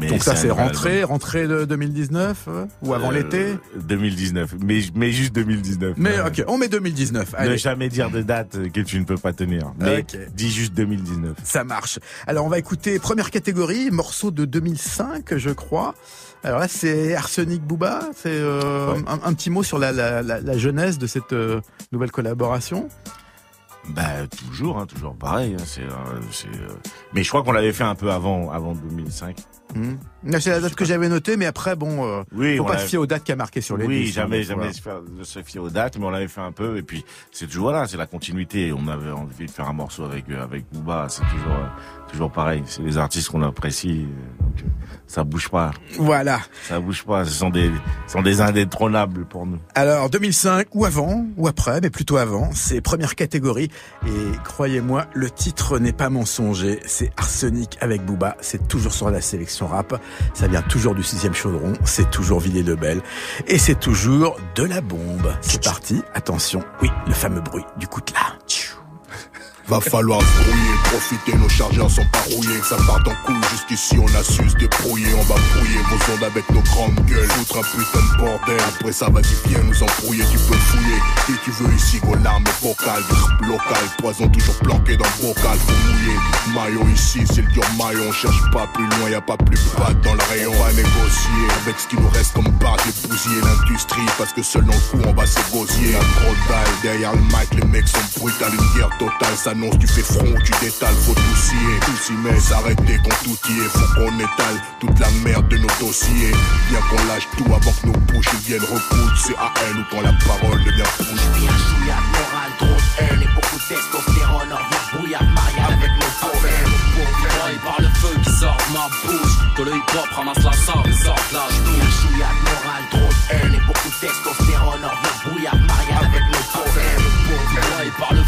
[SPEAKER 8] Mais
[SPEAKER 1] Donc ça
[SPEAKER 8] c'est
[SPEAKER 1] rentrée, rentrée de 2019 euh, ou avant
[SPEAKER 8] Euh,
[SPEAKER 1] l'été
[SPEAKER 8] 2019, mais mais juste 2019.
[SPEAKER 1] Mais
[SPEAKER 8] Euh,
[SPEAKER 1] ok, on met 2019.
[SPEAKER 8] Ne
[SPEAKER 1] Allez.
[SPEAKER 8] jamais dire de date que tu ne peux pas tenir. Mais dis juste 2019.
[SPEAKER 1] Ça marche. Alors on va écouter première catégorie, morceau de 2005 je crois. Alors là c'est Arsenic Booba, c'est euh,
[SPEAKER 8] Ouais.
[SPEAKER 1] un, un petit mot sur la, la, la, la jeunesse de cette nouvelle collaboration.
[SPEAKER 8] Bah toujours, hein, toujours pareil. hein, c'est, euh, euh, Mais je crois qu'on l'avait fait un peu avant, avant 2005.
[SPEAKER 1] Hmm. C'est la date que j'avais notée, mais après bon, euh,
[SPEAKER 8] Oui,
[SPEAKER 1] faut pas se fier aux dates qu'il y a marquées sur les
[SPEAKER 8] Oui,
[SPEAKER 1] disques,
[SPEAKER 8] jamais,
[SPEAKER 1] hein,
[SPEAKER 8] jamais
[SPEAKER 1] voilà.
[SPEAKER 8] se, fier aux dates, mais on l'avait fait un peu. Et puis c'est toujours là, c'est la continuité. On avait envie de faire un morceau avec euh, avec Booba. C'est toujours euh, toujours pareil. C'est les artistes qu'on apprécie. Donc ça bouge pas.
[SPEAKER 1] Voilà.
[SPEAKER 8] Ça bouge pas. Ce sont des ce sont des indétrônables pour nous.
[SPEAKER 1] Alors 2005 ou avant ou après, mais plutôt avant, c'est première catégorie et croyez-moi, le titre n'est pas mensonger, c'est Arsenic avec Booba, c'est toujours sur la sélection rap, ça vient toujours du sixième chaudron, c'est toujours Villiers Lebel et c'est toujours de la bombe. C'est parti, attention, oui, le fameux bruit du coutelas.
[SPEAKER 6] Va falloir se brouiller, profiter, nos chargeurs sont pas rouillés, ça part en couille, jusqu'ici on a su se débrouiller, on va brouiller vos ondes avec nos grandes gueules, foutre un putain de bordel, après ça vas-y viens nous embrouiller, tu peux fouiller, si tu veux ici vos larmes vocales, local, poison toujours planqué dans le bocal, faut mouiller, maillot ici c'est le dur maillot, on cherche pas plus loin, y a pas plus bas dans le rayon, on va négocier, avec ce qui nous reste comme barre, j'ai bousillé l'industrie, parce que selon le coup on va s'égosier, la trop dalle, derrière le mic les mecs sont brutales, une guerre totale s'annonce, tu fais front, tu détales, faut tout scier, tout s'y met, s'arrêter quand tout y est, faut qu'on étale toute la merde de nos dossiers, bien qu'on lâche tout avant que nos bouches viennent recoudre, c'est à elle ou quand la parole devient bouche.
[SPEAKER 5] Bien chouillade, morale, trop haine et beaucoup de testostérone, on revient brouillard, mariage avec nos problèmes.
[SPEAKER 10] Bourgeois par le feu qui sort de ma bouche. Que le hip-hop ramasse la sable et sort de la
[SPEAKER 5] chouillade, morale, trop haine et beaucoup de testostérone, on revient brouillard,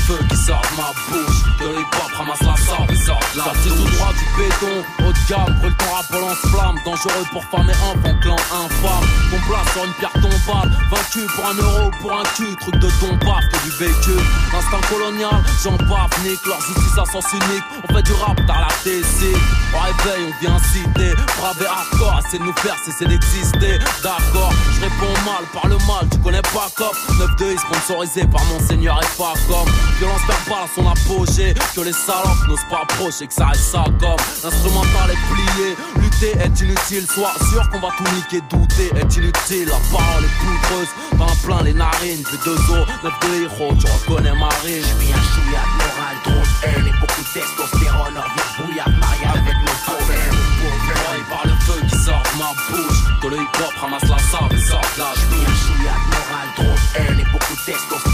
[SPEAKER 10] feu qui sort de ma bouche. Le hip-hop ramasse la sable et sort de la Sorti tout droit du béton, haut de gamme Brûle ton rap lance-flamme. Dangereux pour femmes et enfants, clan infâme. Ton place sur une pierre tombale. Vaincu pour un euro, pour un cul Truc de ton paf que du véhicule Instinct colonial, j'en bave, nique. Leur justice à sens unique. On fait du rap dans la TC Au réveil, on vient citer. Brave et hardcore, c'est de nous faire cesser d'exister. D'accord, je réponds mal par le mal Tu connais pas cop 9-2 est sponsorisé par Monseigneur et pas comme Violence verbale à son apogée Que les salopes n'osent pas approcher Que ça reste ça comme L'instrumental est plié. Lutter est inutile Sois sûr qu'on va tout niquer Douter est inutile. La parole est poudreuse Pain plein les narines. Puis deux os, neuf de héros Tu reconnais Marine
[SPEAKER 5] Bien chouillade, morale, trop de haine et beaucoup de testostérone, on revient brouillard, mariage avec nos problèmes.
[SPEAKER 10] Bourgeois par le feu qui sort de ma bouche. Que le hip-hop ramasse la sable et sort de la
[SPEAKER 5] Bien chouillade, morale, trop de haine et beaucoup de testostérone,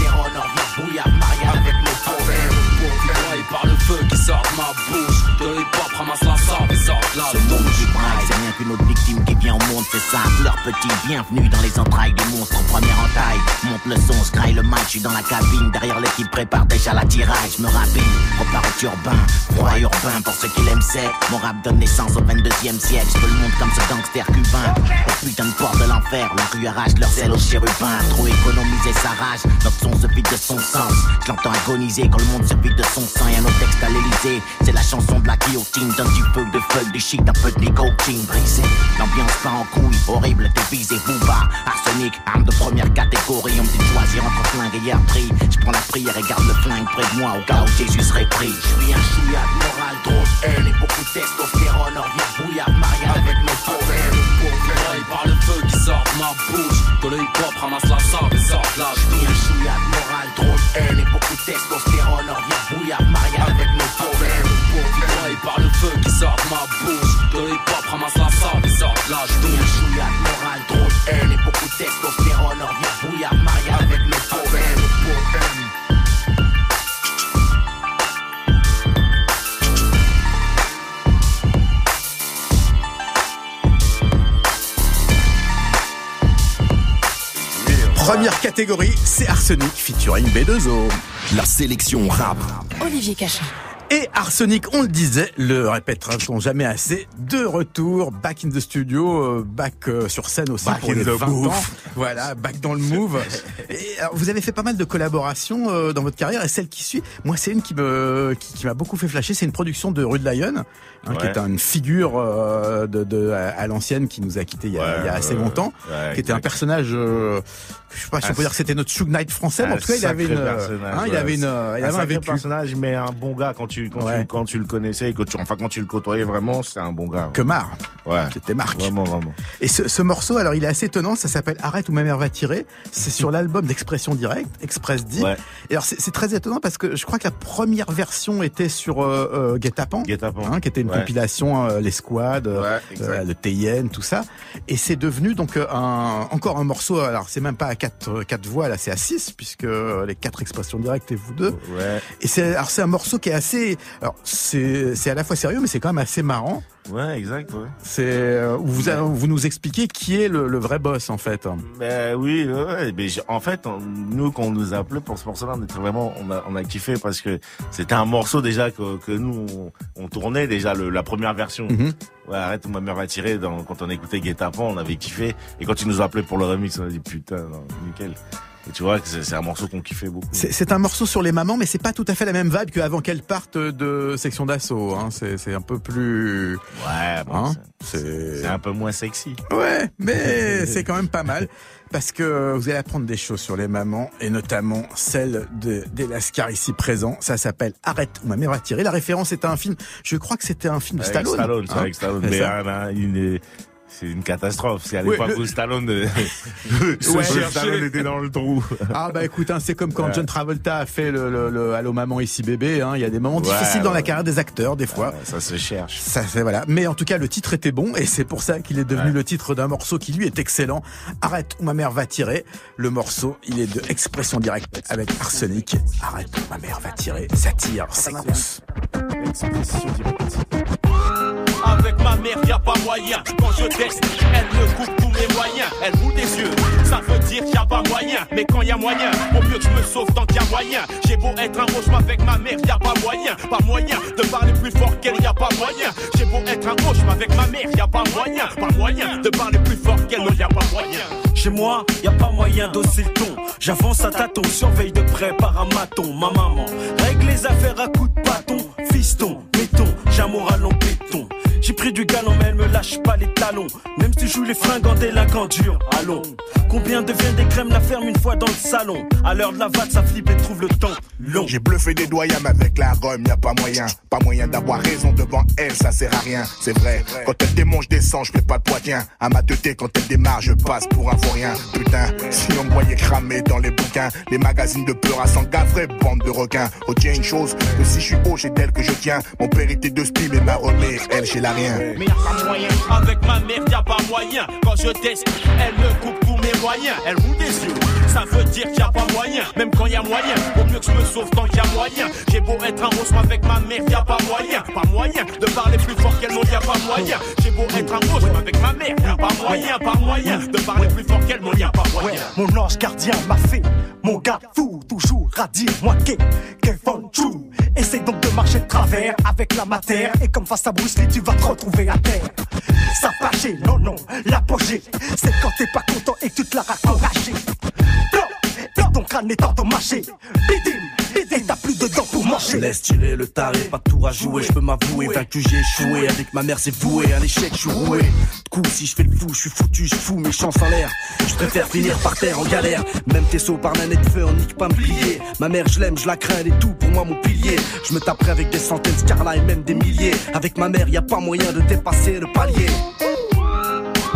[SPEAKER 5] victime qui vient au monde, c'est ça. Leur petit bienvenue dans les entrailles des monstres en première entaille. Monte le son, je graille le mic, je suis dans la cabine. Derrière l'équipe prépare déjà la tirage, je me rapine. Repars au turbin, froid urbain pour ceux qui l'aiment sec. Mon rap donne naissance au 22e siècle. Je le monde comme ce gangster cubain. Au putain de port de l'enfer, la rue arrache leur sel aux chérubins. Trop économiser sa rage, notre son se vide de son sens. Je l'entends agoniser quand le monde se vide de son sang. Et un autre texte à l'Elysée, c'est la chanson de la guillotine. Donne du feu, de feuilles, du shit, un peu de nicotine brisé. L'ambiance part en couille, horrible, t'es visé, booba. Arsenic, arme de première catégorie. On me dit de choisir entre flingue et prix. Je prends la prière et garde le flingue près de moi au cas où Jésus serait pris. Je suis un chouillade moral, trop de haine et beaucoup de testostérone. On revient bouillard, mariage avec nos problèmes.
[SPEAKER 10] Par le feu qui sort de ma bouche le hip-hop ramasse la sable et sort de la
[SPEAKER 5] Je suis un chouillade moral, trop de haine et beaucoup de testostérone. On revient bouillard, mariage avec.
[SPEAKER 10] Bourgeois par le feu qui sort de ma bouche Que le hip-hop ramasse la sable et sort de la
[SPEAKER 5] chouillade moral, trop de haine et beaucoup de testostérone. On revient bouillard, mariage avec nos problèmes.
[SPEAKER 1] Première catégorie, c'est Arsenic featuring B2O.
[SPEAKER 14] La sélection rap.
[SPEAKER 2] Olivier Cachin.
[SPEAKER 1] Et Arsenic, on le disait, le répétera-t-on jamais assez, de retour, back in the studio, euh, back euh, sur scène aussi
[SPEAKER 8] Back
[SPEAKER 1] pour
[SPEAKER 8] in
[SPEAKER 1] les
[SPEAKER 8] the
[SPEAKER 1] 20
[SPEAKER 8] move.
[SPEAKER 1] ans. Voilà, back dans le move. Et alors, vous avez fait pas mal de collaborations euh, dans votre carrière et celle qui suit, moi c'est une qui me qui, qui m'a beaucoup fait flasher, c'est une production de Rue de Lyon, hein, qui est une figure euh, de, de à, à l'ancienne qui nous a quitté il y a, il y a assez longtemps,
[SPEAKER 8] ouais,
[SPEAKER 1] qui était un personnage euh, je sais pas si on peut dire que c'était notre Suge Knight français, mais en tout cas il avait une euh, hein, il avait une euh, il
[SPEAKER 8] un
[SPEAKER 1] avait un vécu.
[SPEAKER 8] personnage, mais un bon gars quand tu quand,
[SPEAKER 1] Ouais.
[SPEAKER 8] tu, quand tu le connaissais et que tu enfin quand tu le côtoyais vraiment, c'est un bon gars.
[SPEAKER 1] Que marre.
[SPEAKER 8] Ouais.
[SPEAKER 1] C'était Marc.
[SPEAKER 8] Vraiment vraiment.
[SPEAKER 1] Et ce, ce morceau, alors il est assez étonnant, ça s'appelle Arrête ou ma mère va tirer. C'est sur l'album d'expression directe, Express D.
[SPEAKER 8] Ouais.
[SPEAKER 1] Et alors c'est très étonnant parce que je crois que la première version était sur euh, euh, Guet-apens, hein, qui était une
[SPEAKER 8] Ouais.
[SPEAKER 1] compilation, euh, les squads, euh, le TIN, tout ça. Et c'est devenu donc un, encore un morceau. Alors c'est même pas à quatre, quatre voix, là c'est à six puisque euh, les quatre expressions directes et vous deux.
[SPEAKER 8] Ouais.
[SPEAKER 1] Et c'est alors c'est un morceau qui est assez. Alors c'est c'est à la fois sérieux, mais c'est quand même assez marrant.
[SPEAKER 8] Ouais, exact, ouais.
[SPEAKER 1] C'est euh, vous, vous nous expliquez qui est le, le vrai boss en fait.
[SPEAKER 8] Ben oui, ouais, mais j'ai- en fait, on- nous quand on nous a appelé pour ce morceau-là, on était vraiment, on a, on a kiffé parce que c'était un morceau déjà que, que nous on, on tournait déjà le, la première version.
[SPEAKER 1] Mhm.
[SPEAKER 8] Ouais, arrête, ma mère va tirer. Dans, quand on écoutait Guet-apens, on avait kiffé. Et quand ils nous ont appelé pour le remix, on a dit putain, non, nickel. Et tu vois que c'est un morceau qu'on kiffait beaucoup.
[SPEAKER 1] C'est un morceau sur les mamans, mais c'est pas tout à fait la même vibe qu'avant qu'elles partent de section d'assaut. Hein. C'est un peu plus.
[SPEAKER 8] Ouais, bon,
[SPEAKER 1] Hein
[SPEAKER 8] c'est un peu moins sexy.
[SPEAKER 1] Ouais, mais c'est quand même pas mal. Parce que vous allez apprendre des choses sur les mamans, et notamment celle de d'Elascar ici présent. Ça s'appelle Arrête ou ma mère va tirer. La référence est à un film, je crois que c'était un film de
[SPEAKER 8] Avec
[SPEAKER 1] Stallone.
[SPEAKER 8] Stallone, c'est
[SPEAKER 1] hein.
[SPEAKER 8] avec Stallone. Mais il est- c'est une catastrophe. C'est à
[SPEAKER 1] Ouais,
[SPEAKER 8] l'époque
[SPEAKER 1] le-
[SPEAKER 8] où Stallone, euh,
[SPEAKER 1] Ouais.
[SPEAKER 8] Stallone était dans le trou.
[SPEAKER 1] Ah bah écoute, hein, c'est comme quand
[SPEAKER 8] Ouais.
[SPEAKER 1] John Travolta a fait le, le, le Allô maman ici bébé. hein. Il y a des moments
[SPEAKER 8] Ouais,
[SPEAKER 1] difficiles dans la carrière des acteurs des fois.
[SPEAKER 8] Ça se cherche.
[SPEAKER 1] Ça c'est voilà. Mais en tout cas, le titre était bon et c'est pour ça qu'il est devenu le titre d'un morceau qui lui est excellent. Arrête ou ma mère va tirer. Le morceau, il est de expression directe avec Arsenic. Arrête ou ma mère va tirer. Ça tire, c'est grosse.
[SPEAKER 8] Expression directe.
[SPEAKER 9] Avec ma mère, y a pas moyen. Quand je teste, elle me coupe tous mes moyens. Elle roule des yeux, ça veut dire y a pas moyen. Mais quand y a moyen, au mieux que je me sauve tant qu'il y a moyen. J'ai beau être un roche avec ma mère, y a pas moyen. Pas moyen de parler plus fort qu'elle, y a pas moyen. J'ai beau être un roche avec ma mère, y a pas moyen. Pas moyen de parler plus fort qu'elle, non, y a pas moyen.
[SPEAKER 14] Chez moi, y a pas moyen d'osser ton. J'avance à tâtons, surveille de près par un maton. Ma maman règle les affaires à coups de bâton. Fiston, mettons, j'ai un moral en béton. J'ai pris du galon, mais elle me lâche pas les talons. Même si je joue les fringues en délinquant dur, allons. Combien deviennent des crèmes la ferme une fois dans le salon? À l'heure de la vague, ça flippe et trouve le temps long.
[SPEAKER 6] J'ai bluffé des doyens, mais avec la rhum, y a pas moyen. Pas moyen d'avoir raison devant elle, ça sert à rien. C'est vrai, quand elle démange des sangs, je fais pas de poitien. À ma teuté, quand elle démarre, je passe pour un vaurien. Putain, si on me voyait cramer dans les bouquins, les magazines de peur à s'engavrer, bande de requins. Oh, tiens, une chose, que si je suis haut, c'est d'elle que je tiens. Mon père était de spi, mais ma remée, elle, j'ai la
[SPEAKER 9] Mais y a pas moyen. Avec ma mère, y a pas moyen. Quand je teste, elle me coupe tous mes moyens. Elle roule des yeux, ça veut dire qu'il y a pas moyen. Même quand y a moyen, au mieux que je me sauve tant qu'il y a moyen. J'ai beau être un mais avec ma mère, y a pas moyen. Pas moyen de parler plus fort qu'elle, non, y a pas moyen. J'ai beau être un mais avec ma mère, y a pas moyen. Pas moyen de parler plus fort qu'elle, non, y a pas moyen.
[SPEAKER 14] Mon ange gardien m'a fait mon gars fou, toujours à dire moi qu'est Kevin Chou. Essaye donc de marcher de travers avec la matière et comme face à Bruce Lee tu vas te retrouver à terre. Ça non non, l'apogée, c'est quand t'es pas content et tu te la raccouragé. Crâne est endommagé. Bidim, et t'as plus de dents pour manger.
[SPEAKER 15] Laisse tirer le taré, pas de tour à jouer. Je peux m'avouer, vaincu j'ai échoué. Avec ma mère c'est voué, un échec je suis roué. Du coup, si je fais le fou, je suis foutu, je fous mes chances en l'air. Je préfère finir par terre en galère. Même tes sauts par nanette de feu, on nique pas me plier. Ma mère, je l'aime, je la crains, elle est tout pour moi mon pilier. Je me taperai avec des centaines, Scarla et même des milliers. Avec ma mère, y a pas moyen de dépasser le palier.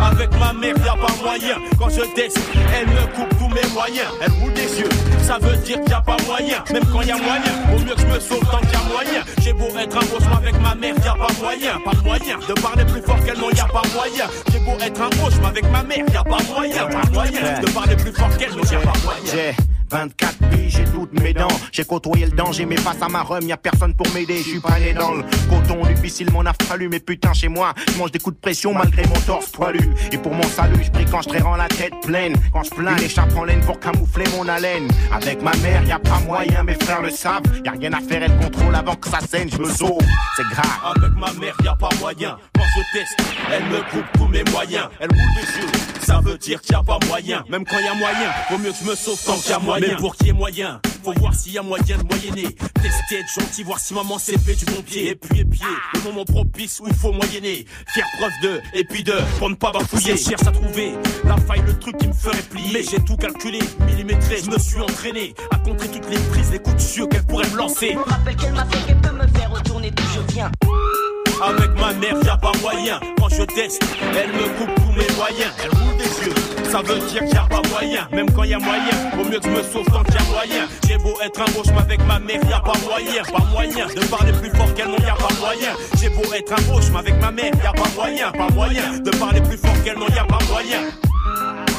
[SPEAKER 9] Avec ma mère, y a pas moyen. Quand je teste, elle me coupe tous mes moyens. Elle roule des yeux, ça veut dire qu'il a pas moyen. Même quand y a moyen, au mieux que je me sauve tant qu'il y a moyen. J'ai beau être un mais avec ma mère, y a pas moyen. Pas moyen de parler plus fort qu'elle, non, y a pas moyen. J'ai beau être un mais avec ma mère, y a pas moyen. Pas moyen de parler plus fort qu'elle, non, y a pas moyen.
[SPEAKER 8] Yeah.
[SPEAKER 5] 24 piges, j'ai toutes mes dents. J'ai côtoyé le danger, mais face à ma rhum, y a personne pour m'aider. Je suis pas né dans le coton, difficile m'en a fallu. Mais putain, chez moi, je mange des coups de pression malgré mon torse poilu. Et pour mon salut, je prie quand je rends la tête pleine. Quand je plains, l'échappe en laine pour camoufler mon haleine. Avec ma mère, y a pas moyen, mes frères le savent. Y a rien à faire, elle contrôle avant que ça saigne, je me sauve. C'est grave.
[SPEAKER 9] Avec ma mère, y a pas moyen. Quand je teste, elle me coupe tous mes moyens. Elle roule des yeux, ça veut dire qu'il y a pas moyen. Même quand y a moyen, vaut mieux que je me sauve tant qu'il y a moyen. Mais pour qu'il y ait moyen, faut voir s'il y a moyen de moyenner. Tester, être gentil, voir si maman s'est fait du bon pied. Et puis, et pied, le moment propice où il faut moyenner. Faire preuve de, et puis de, pour ne pas bafouiller. Je cherche à trouver la faille, le truc qui me ferait plier. Mais j'ai tout calculé, millimétré, je me suis entraîné à contrer toutes les prises, les coups de cieux qu'elle pourrait me lancer.
[SPEAKER 16] Je me rappelle qu'elle m'a fait qu'elle peut me faire retourner d'où je viens.
[SPEAKER 9] Avec ma mère, y'a pas moyen. Quand je teste, elle me coupe tous mes moyens. Elle roule ça veut dire qu'il y a pas moyen. Même quand y a moyen, vaut mieux que je me sauve tant qu'il y a moyen. J'ai beau être un roche, mais avec ma mère, y a pas moyen. Pas moyen de parler plus fort qu'elle, non, y a pas moyen. J'ai beau être un roche, mais avec ma mère, y a pas moyen. Pas moyen de parler plus fort qu'elle, non, y a pas moyen.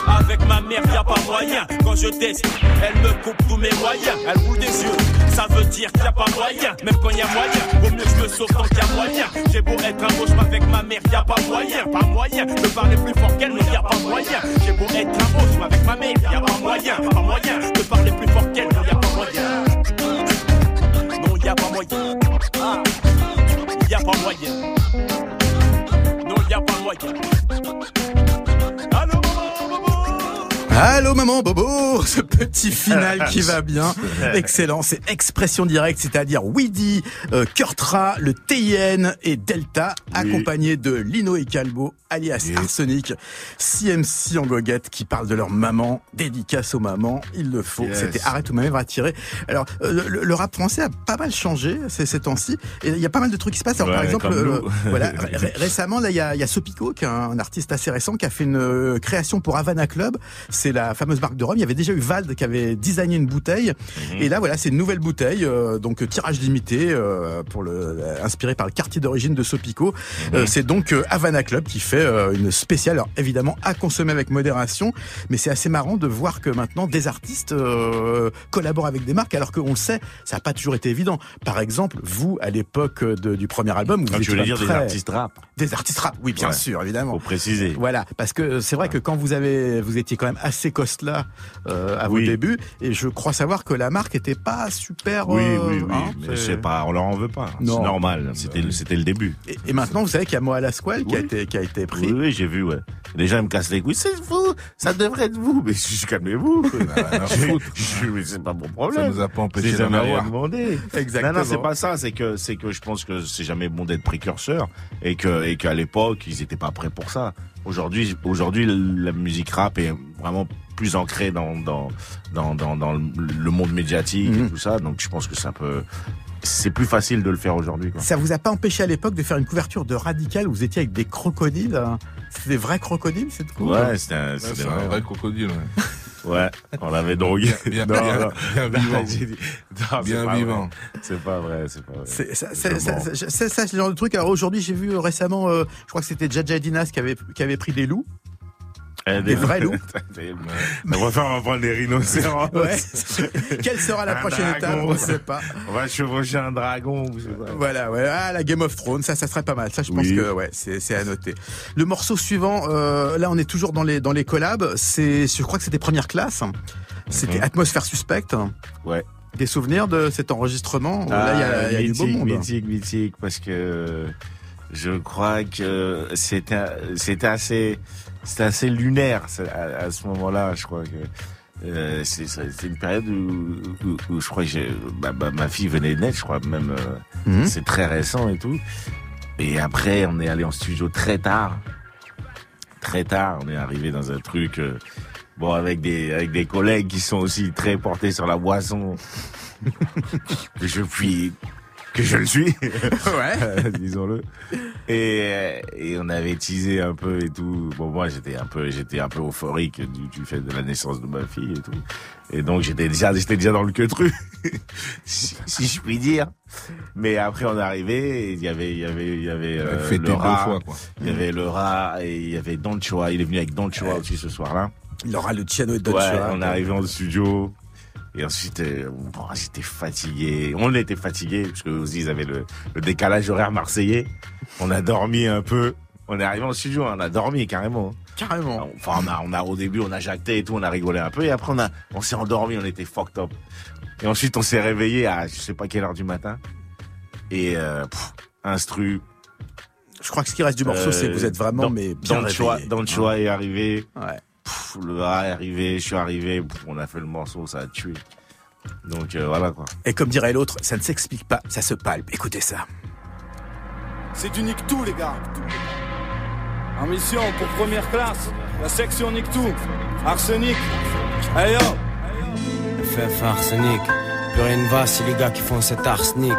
[SPEAKER 9] Avec ma mère, y a pas moyen. Quand je teste, elle me coupe tous mes moyens. Elle roule des yeux, ça veut dire qu'il a pas moyen. Même quand y a moyen, vaut mieux que je me sauve tant qu'il y a moyen. J'ai beau être un mais avec ma mère, y a pas moyen. Pas moyen de parler plus fort qu'elle, mais y a pas moyen. J'ai beau être un mais avec ma mère, y a pas moyen. Pas moyen
[SPEAKER 1] Allô maman Bobo, ce petit final qui va bien, excellent, c'est expression directe, c'est-à-dire Weedy, euh, Kurtra, le TIN et Delta, accompagné de Lino et Calbo, alias Arsenic, CMC en goguette qui parlent de leur maman, dédicace aux mamans, il le faut,
[SPEAKER 8] Yes.
[SPEAKER 1] c'était Arrête ou ma mère va tirer. Alors euh, le, le rap français a pas mal changé ces, ces temps-ci, et il y a pas mal de trucs qui se passent, alors par exemple, euh, voilà, ré- récemment là il y a, y a Sopico, qui est un, artiste assez récent, qui a fait une euh, création pour Havana Club, c'est la fameuse marque de rhum. Il y avait déjà eu Vald qui avait designé une bouteille.
[SPEAKER 8] Mhm.
[SPEAKER 1] Et là, voilà, c'est une nouvelle bouteille, euh, donc tirage limité, euh, pour le euh, inspiré par le quartier d'origine de Sopico.
[SPEAKER 8] Mhm.
[SPEAKER 1] Euh, c'est donc Havana Club qui fait une spéciale, alors évidemment à consommer avec modération, mais c'est assez marrant de voir que maintenant des artistes collaborent avec des marques, alors qu'on le sait, ça n'a pas toujours été évident. Par exemple, vous, à l'époque du premier album, vous
[SPEAKER 8] Ah, tu
[SPEAKER 1] étiez
[SPEAKER 8] voulais dire des artistes rap
[SPEAKER 1] Des artistes rap, oui, bien
[SPEAKER 8] Ouais.
[SPEAKER 1] sûr, évidemment.
[SPEAKER 8] Faut préciser.
[SPEAKER 1] Voilà, parce que c'est vrai que quand vous avez, vous étiez quand même assez coste-là euh, à vos
[SPEAKER 8] Oui.
[SPEAKER 1] débuts, et je crois savoir que la marque était pas super.
[SPEAKER 8] Oui,
[SPEAKER 1] euh,
[SPEAKER 8] oui, oui.
[SPEAKER 1] hein,
[SPEAKER 8] mais
[SPEAKER 1] c'est-
[SPEAKER 8] je sais pas, on leur en veut pas. C'est
[SPEAKER 1] Non.
[SPEAKER 8] normal. C'était, le- c'était le début.
[SPEAKER 1] Et, et maintenant, vous savez qu'il y a Moa Lasquale qui a été qui a été pris.
[SPEAKER 8] Oui, oui, j'ai vu, ouais. Les gens ils me cassent les couilles. C'est vous, ça devrait être vous. Mais je calmez-vous. mais c'est pas mon problème.
[SPEAKER 3] Ça nous a pas empêché d'en
[SPEAKER 8] jamais rien
[SPEAKER 3] avoir.
[SPEAKER 8] demandé.
[SPEAKER 1] Exactement.
[SPEAKER 8] Non, non, c'est pas ça. C'est que, c'est que je pense que c'est jamais bon d'être précurseur et que, et qu'à l'époque, ils étaient pas prêts pour ça. Aujourd'hui, aujourd'hui, la musique rap est vraiment plus ancrée dans, dans, dans, dans, dans le monde médiatique
[SPEAKER 1] Mhm.
[SPEAKER 8] et tout ça. Donc, je pense que ça peut, c'est plus facile de le faire aujourd'hui, quoi.
[SPEAKER 1] Ça vous a pas empêché à l'époque de faire une couverture de Radical où vous étiez avec des crocodiles hein? C'était des vrais crocodiles cette couve
[SPEAKER 8] Ouais, c'était un,
[SPEAKER 3] Ouais,
[SPEAKER 8] c'était
[SPEAKER 3] c'est un vrai crocodile. ouais.
[SPEAKER 8] Ouais, on l'avait drogué.
[SPEAKER 3] Bien-
[SPEAKER 8] Non,
[SPEAKER 3] bien-
[SPEAKER 8] non.
[SPEAKER 3] bien
[SPEAKER 8] Non,
[SPEAKER 3] vivant.
[SPEAKER 8] dit- non, c'est
[SPEAKER 3] Bien
[SPEAKER 8] pas
[SPEAKER 3] vivant.
[SPEAKER 8] vrai. C'est pas vrai, c'est pas vrai.
[SPEAKER 1] Ça, c'est- ça, c'est le genre de truc. Alors aujourd'hui, j'ai vu euh, récemment, euh, je crois que c'était Jaja Dinas qui avait qui avait pris des loups.
[SPEAKER 8] Eh,
[SPEAKER 1] Des vrais loups.
[SPEAKER 8] On va faire, on va prendre des rhinocéros.
[SPEAKER 1] Ouais. Quelle sera la
[SPEAKER 8] Un
[SPEAKER 1] prochaine étape. On ne sait pas.
[SPEAKER 8] On va chevaucher un dragon.
[SPEAKER 1] Voilà, ouais, ah, la Game of Thrones, ça, ça serait pas mal. Ça, je pense que ouais, c'est à noter. Le morceau suivant, euh, là, on est toujours dans les dans les collabs. C'est, je crois que c'était première classe. C'était
[SPEAKER 8] Mhm.
[SPEAKER 1] Atmosphère Suspecte.
[SPEAKER 8] Ouais.
[SPEAKER 1] Des souvenirs de cet enregistrement Là, il y a, il y a du beau
[SPEAKER 8] mythique,
[SPEAKER 1] monde.
[SPEAKER 8] mythique, mythique, parce que je crois que c'était, c'était assez, c'était assez lunaire à, à ce moment-là. Je crois que euh, c'est, une période où, où, où je crois que bah, bah, ma fille venait de naître, je crois même. euh,
[SPEAKER 1] Mhm.
[SPEAKER 8] C'est très récent et tout. Et après, on est allé en studio très tard. Très tard, on est arrivé dans un truc. euh, Bon, avec des avec des collègues qui sont aussi très portés sur la boisson, je puis que je le suis,
[SPEAKER 1] Ouais.
[SPEAKER 8] disons-le. Et et on avait teasé un peu et tout. Bon, moi j'étais un peu j'étais un peu euphorique du, du fait de la naissance de ma fille et tout. Et donc j'étais déjà j'étais déjà dans le queutru, si, si je puis dire. Mais après on est arrivé et il y avait il y avait il y avait euh,
[SPEAKER 3] fêté
[SPEAKER 8] le rat,
[SPEAKER 3] fois, quoi.
[SPEAKER 8] il y avait le rat et il y avait Don Chua. Il est venu avec Don Chua aussi ce soir-là.
[SPEAKER 1] Laura Luciano et Don
[SPEAKER 8] Ouais,
[SPEAKER 1] Chua.
[SPEAKER 8] on est arrivé en studio. Et ensuite, euh, bon, j'étais fatigué. On était fatigué parce que aussi ils avaient le, le décalage horaire marseillais. On a dormi un peu. On est arrivé en studio, on a dormi carrément.
[SPEAKER 1] Carrément.
[SPEAKER 8] Enfin, on a, on a au début, on a jacté et tout, on a rigolé un peu, et après on a, on s'est endormi, on était fucked up. Et ensuite, on s'est réveillé à je sais pas quelle heure du matin. Et euh, pff, instru.
[SPEAKER 1] Je crois que ce qui reste du morceau, c'est que vous êtes vraiment, mais bien
[SPEAKER 8] dans le choix, dans le choix est arrivé.
[SPEAKER 1] Ouais.
[SPEAKER 8] Pff, le gars est arrivé, je suis arrivé, pff, on a fait le morceau, ça a tué. Donc euh, voilà quoi.
[SPEAKER 1] Et comme dirait l'autre, ça ne s'explique pas, ça se palpe. Écoutez ça.
[SPEAKER 14] C'est du tout les gars. En mission pour première classe, la section tout. Arsenic. Hey yo.
[SPEAKER 17] FF Arsenic. Plus rien ne va si les gars qui font cet arsenic.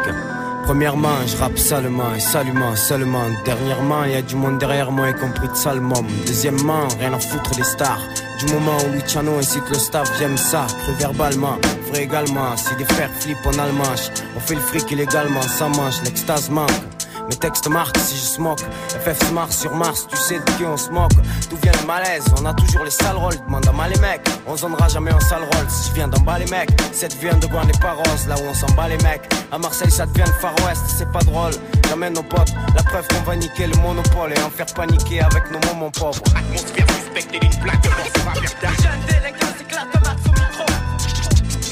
[SPEAKER 17] Premièrement, je rappe salement et salument seulement. Dernièrement, y a du monde derrière moi, y compris de. Deuxièmement, rien à foutre des stars. Du moment où Luciano incite le staff, j'aime ça, cru verbalement, vrai également. Si des frères flippent en almanche, on fait le fric illégalement, ça mange, l'extase manque. Mes textes marquent si je smoke. FF se marche sur Mars, tu sais de qui on se moque. D'où vient le malaise? On a toujours les sales rôles. Demande à mal les mecs. On zonnera jamais en sale rôle. Si je viens d'en bas les mecs. Cette vient de Guan n'est pas rose. Là où on s'en bat les mecs. À Marseille, ça devient le Far West. C'est pas drôle. J'amène nos potes. La preuve qu'on va niquer le monopole et en faire paniquer avec nos moments pauvres.
[SPEAKER 18] Atmosphère suspecte et d'une plaque de mort, ça va faire tard. Jeune délinquant s'éclate comme Max au micro.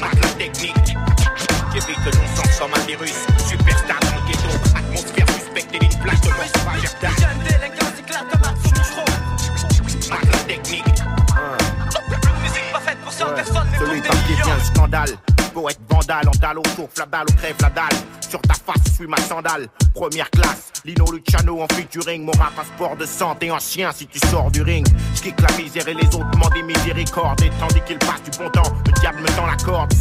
[SPEAKER 18] Marque la technique. J'évite que l'on sent comme un virus. Superstar dans le ghetto. Atmosphère suspecte et d'une plaque de. Jeune. Marque la technique. Musique pas faite pour ça, personne n'est pour
[SPEAKER 5] Celui
[SPEAKER 18] des
[SPEAKER 5] par qui vient
[SPEAKER 18] millions.
[SPEAKER 5] le scandale. Poète vandale, en dalle autour, la dalle au crève la dalle. Sur ta face, suis ma sandale. Première classe, Lino Luciano en featuring. Mon rap, un sport de santé ancien si tu sors du ring. J'kick la misère et les autres demandent des miséricorde. Et tandis qu'il passe du bon temps, le diable me tend la corde.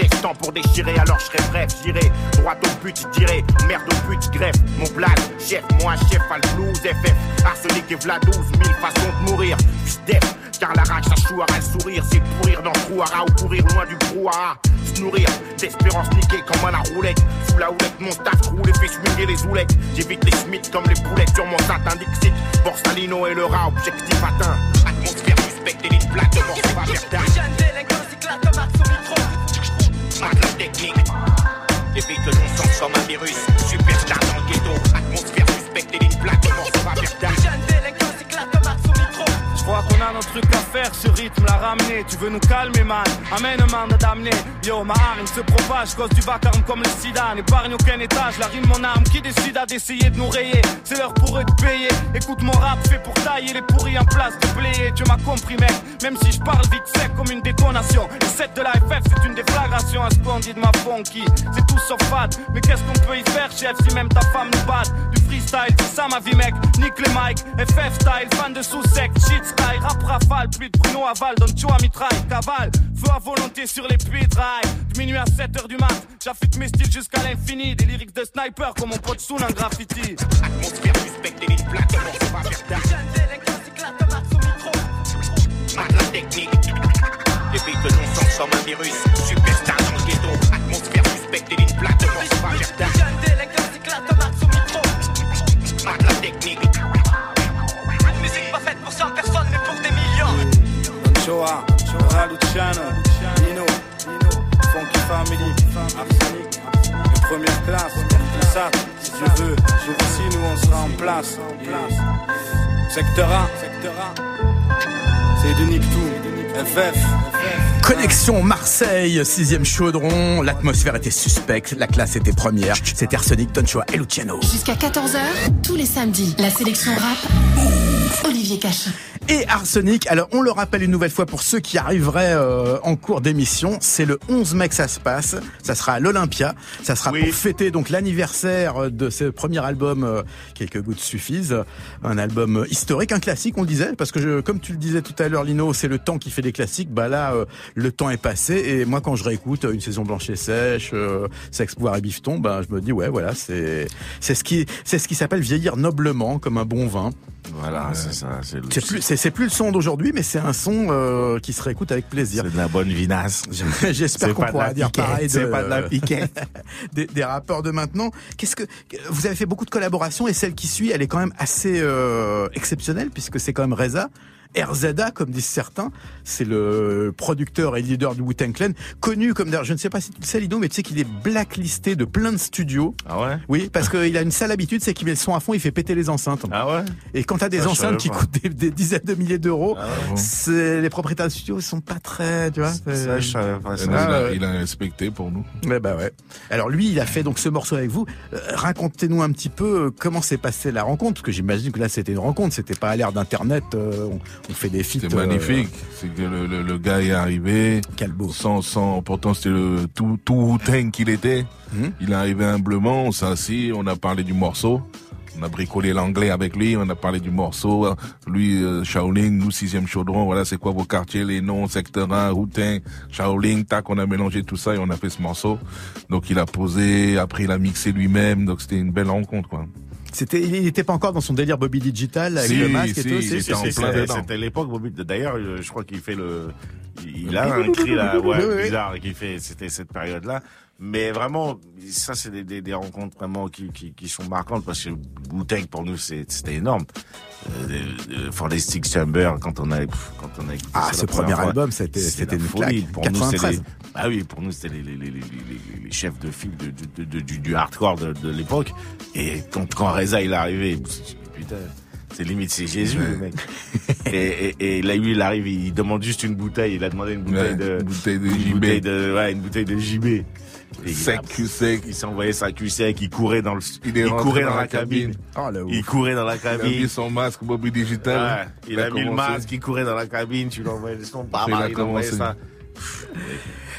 [SPEAKER 5] C'est temps pour déchirer, alors je serai bref, j'irai droit au but, dirai merde au but, greffe. Mon blague, chef, moi chef, al blues, FF, arsenic et v'là 12 000 façons de mourir, J'suis car la rage, ça chouera le sourire, c'est pourrir dans le trou ou courir loin du brouhaha, se nourrir d'espérance niquée comme à la roulette, sous la houlette, mon staff roule et fait swinguer les oulettes, j'évite les smiths comme les poulettes sur mon satin Dixit, Borsalino et le rat, objectif atteint, atmosphère suspecte plaques de mort, ça va Marque la technique. Depuis que l'on sent comme un virus, superstar dans le ghetto, atmosphère suspecte et d'une plaque mort, ça va faire
[SPEAKER 14] Je crois qu'on a notre truc à faire, ce rythme l'a ramené. Tu veux nous calmer, man? Amène mandat d'amener. Yo, ma hargne se propage, cause du vacarme comme le sida. N'épargne aucun étage, la rime mon arme. Qui décide à d'essayer de nous rayer C'est l'heure pour eux de payer. Écoute mon rap fait pour tailler les pourris en place de player. Tu m'as compris, mec. Même si je parle vite sec comme une détonation. Le set de la FF, c'est une déflagration. Un splendide, ma funky. C'est tout sauf fade. Mais qu'est-ce qu'on peut y faire, chef, si même ta femme nous bat Du freestyle, c'est ça ma vie, mec. Nique les mics, FF style, fan de sous-sec, shit style, rap rafale, plus de Bruno Aval, donne tu à mitraille, cavale, feu à volonté sur les pitrailles. De minuit à 7h du mat, j'affûte mes styles jusqu'à l'infini. Des lyrics de sniper comme mon pote Soon en graffiti.
[SPEAKER 5] Atmosphère suspecte de mort, ça va faire tard. La technique. Depuis que l'on sent comme un virus, superstar dans le ghetto, atmosphère suspecte de mort, ça va faire tard.
[SPEAKER 18] Jeune délinquant
[SPEAKER 14] Don Choa, Choa Luciano, Nino, Funky Family, Arsenic, de première classe, tout ça, si Dieu veut, jour aussi nous on sera en place. Secteur A, Secteur A, c'est du Nick tout, FF,
[SPEAKER 1] Connexion Marseille, sixième chaudron. L'atmosphère était suspecte, la classe était première. C'était Arsenic, Tonchoa et Luciano.
[SPEAKER 2] Jusqu'à 14h, tous les samedis, la sélection rap, Olivier Cachin.
[SPEAKER 1] Et Arsenic, alors on le rappelle une nouvelle fois pour ceux qui arriveraient euh, en cours d'émission, c'est le 11 mai que ça se passe, ça sera à l'Olympia, ça sera pour fêter donc l'anniversaire de ce premier album euh, Quelques gouttes suffisent, un album historique, un classique on le disait, parce que je, comme tu le disais tout à l'heure Lino, c'est le temps qui fait des classiques, bah là euh, le temps est passé. Et moi quand je réécoute une saison blanche et sèche, euh, Sexe, pouvoir et bifton, bah je me dis ouais voilà c'est c'est ce qui c'est ce qui s'appelle vieillir noblement comme un bon vin.
[SPEAKER 8] Voilà, c'est ça. C'est
[SPEAKER 1] plus, le son d'aujourd'hui, mais c'est un son euh, qui se réécoute avec plaisir.
[SPEAKER 8] C'est de la bonne vinasse.
[SPEAKER 1] J'espère qu'on pourra dire
[SPEAKER 8] piquette,
[SPEAKER 1] pareil
[SPEAKER 8] c'est pas de la piquette.
[SPEAKER 1] des, des rappeurs de maintenant. Qu'est-ce que vous avez fait beaucoup de collaborations et celle qui suit, elle est quand même assez euh, exceptionnelle puisque c'est quand même Reza RZA, comme disent certains. C'est le producteur et leader du Wu-Tang Clan, connu comme d'ailleurs, je ne sais pas si tu le sais Lido, mais tu sais qu'il est blacklisté de plein de studios.
[SPEAKER 8] Ah ouais?
[SPEAKER 1] Oui, parce qu'il a une sale habitude, c'est qu'il met le son à fond, il fait péter les enceintes.
[SPEAKER 8] Ah ouais?
[SPEAKER 1] Et quand t'as des
[SPEAKER 8] je
[SPEAKER 1] enceintes qui
[SPEAKER 8] pas.
[SPEAKER 1] coûtent des, des dizaines de milliers d'euros,
[SPEAKER 8] Ah ouais.
[SPEAKER 1] les propriétaires de studios sont pas très, tu vois.
[SPEAKER 8] Ça, je savais pas ça.
[SPEAKER 3] Il a-
[SPEAKER 1] Ah,
[SPEAKER 3] il a respecté pour nous.
[SPEAKER 1] Ouais, bah ouais. Alors lui, il a fait donc ce morceau avec vous. Euh, Racontez-nous un petit peu euh, comment s'est passée la rencontre, parce que j'imagine que là c'était une rencontre, c'était pas à l'ère d'internet. euh, on, on fait des feats.
[SPEAKER 3] C'était
[SPEAKER 1] euh,
[SPEAKER 3] magnifique. C'est que le, le, le gars est arrivé. Sans, sans, pourtant c'était le tout, tout qu'il était.
[SPEAKER 1] Hmm.
[SPEAKER 3] Il est arrivé humblement, on s'est assis, on a parlé du morceau. On a bricolé l'anglais avec lui, on a parlé du morceau. Lui, euh, Shaolin, nous, sixième chaudron, voilà, c'est quoi vos quartiers, les noms, secteur 1, Wu-Tang, Shaolin, tac, on a mélangé tout ça et on a fait ce morceau. Donc il a posé, après il a mixé lui-même, donc c'était une belle rencontre, quoi.
[SPEAKER 1] C'était, il n'était pas encore dans son délire Bobby Digital avec
[SPEAKER 3] Si,
[SPEAKER 1] le masque et tout.
[SPEAKER 3] il
[SPEAKER 1] si.
[SPEAKER 8] C'était l'époque, Bobby. D'ailleurs, euh, je crois qu'il fait le. Il a un cri là, ouais, bizarre, qui fait. C'était cette période-là. Mais vraiment, ça, c'est des, des, des rencontres vraiment qui, qui, qui sont marquantes parce que Wu-Tang pour nous, c'était énorme. Euh, euh, For the Six Chamber, quand on a, quand on a écouté
[SPEAKER 1] Ah, ce premier
[SPEAKER 8] fois,
[SPEAKER 1] album, c'était- c'était une
[SPEAKER 8] folie.
[SPEAKER 1] claque.
[SPEAKER 8] Pour nous, c'était
[SPEAKER 1] 93.
[SPEAKER 8] les, ah oui, pour nous, c'était les, les, les, les, les, les chefs de file de, de, de- du, du hardcore de, de l'époque. Et quand, quand Reza, il est arrivé, putain, c'est limite, c'est Jésus, le mec. et, et, et là, lui, il arrive, il demande juste une bouteille. Il a demandé une bouteille
[SPEAKER 3] Ouais,
[SPEAKER 8] de,
[SPEAKER 3] une bouteille de
[SPEAKER 8] une
[SPEAKER 3] JB.
[SPEAKER 8] bouteille de, ouais, une bouteille de JB. Il
[SPEAKER 3] Sec, sec.
[SPEAKER 8] Il s'est envoyé sa cul sec, il courait dans le,
[SPEAKER 3] Il est
[SPEAKER 8] il
[SPEAKER 3] rentré
[SPEAKER 8] courait
[SPEAKER 3] dans
[SPEAKER 8] dans,
[SPEAKER 3] la
[SPEAKER 8] cabine.
[SPEAKER 3] cabine.
[SPEAKER 8] il courait dans la
[SPEAKER 3] Il a
[SPEAKER 8] cabine.
[SPEAKER 3] mis son masque Bobby Digital.
[SPEAKER 8] Ouais, il a, mis le masque, il courait dans la cabine, tu l'envoyais le son,
[SPEAKER 3] il a
[SPEAKER 8] il envoyait
[SPEAKER 3] commencé.
[SPEAKER 8] ça.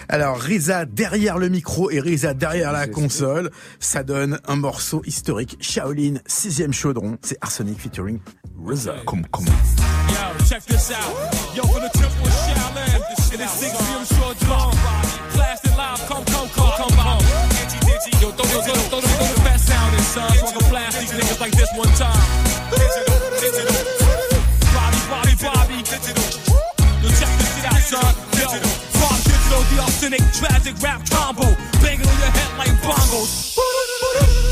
[SPEAKER 1] Alors Riza derrière le micro et Riza derrière la console, ça donne un morceau historique. Shaolin, sixième chaudron, c'est Arsenic featuring Riza.
[SPEAKER 3] Comme, comme.
[SPEAKER 19] Yo, check this out. Yo, for the temple of Shaolin, six Blasted live, come, come, come, come, come. Yo, throw, throw, throw, the- throw the fast sound in, son. So I can blast these niggas like this one time. Bobby, Bobby, Bobby. Digital. Yo, check this shit out, son. Yo, Bob Digital, the authentic, tragic rap combo. Bongos.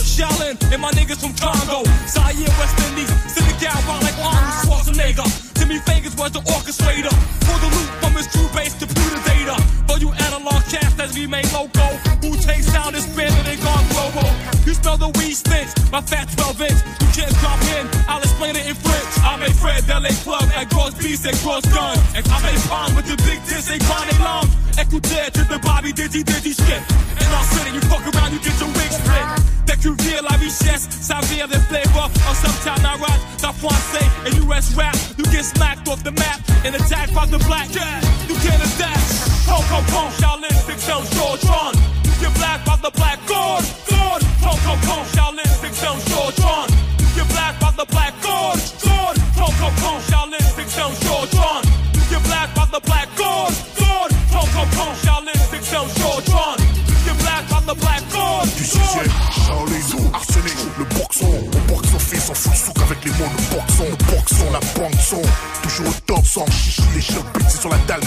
[SPEAKER 19] Shaolin and my niggas from Congo. Zaire, West Indies, Senegal, wild like Arnold Schwarzenegger. Jimmy Fingers was the orchestrator. For the loop from his true base to the data. For you analog cast as we made loco. Who takes sound is spinning and gone global. You smell the weed stench, my fat 12 inch. You can't drop in, I'll explain it in French. I made Fred, LA Club, at Gross Beast, at Gross Gun. And I made Pong with the big tits, they chronic lung. Écoutez to the Bobby Digi Digi shit. In our city, you fuck around, you get your wig split. Dès que tu viens la richesse, ça vient des flavors of some town I rock, the français and US rap. You get smacked off the map and attacked by the black. Yeah, you can't adapt. Hong Kong Kong, Shaolin, Big Sound, Shortron. You get black by the black God, God. Hong Kong Kong, Shaolin, Big Sound, Shortron. You get black by the black God, God. Kong Kong, Shaolin, Big Sound, Shortron. You get black by the black God, God. Hong Kong Kong, Shaolin, Big Sound, Shortron. You get black by the black God,
[SPEAKER 6] Du sixième, Shaolin, Arsenic, le boxon. Au fils, on fout souk avec les mots, le boxon. Le boxon, la bande son. Toujours au top, sans chichi, les chocs c'est sur la dalle,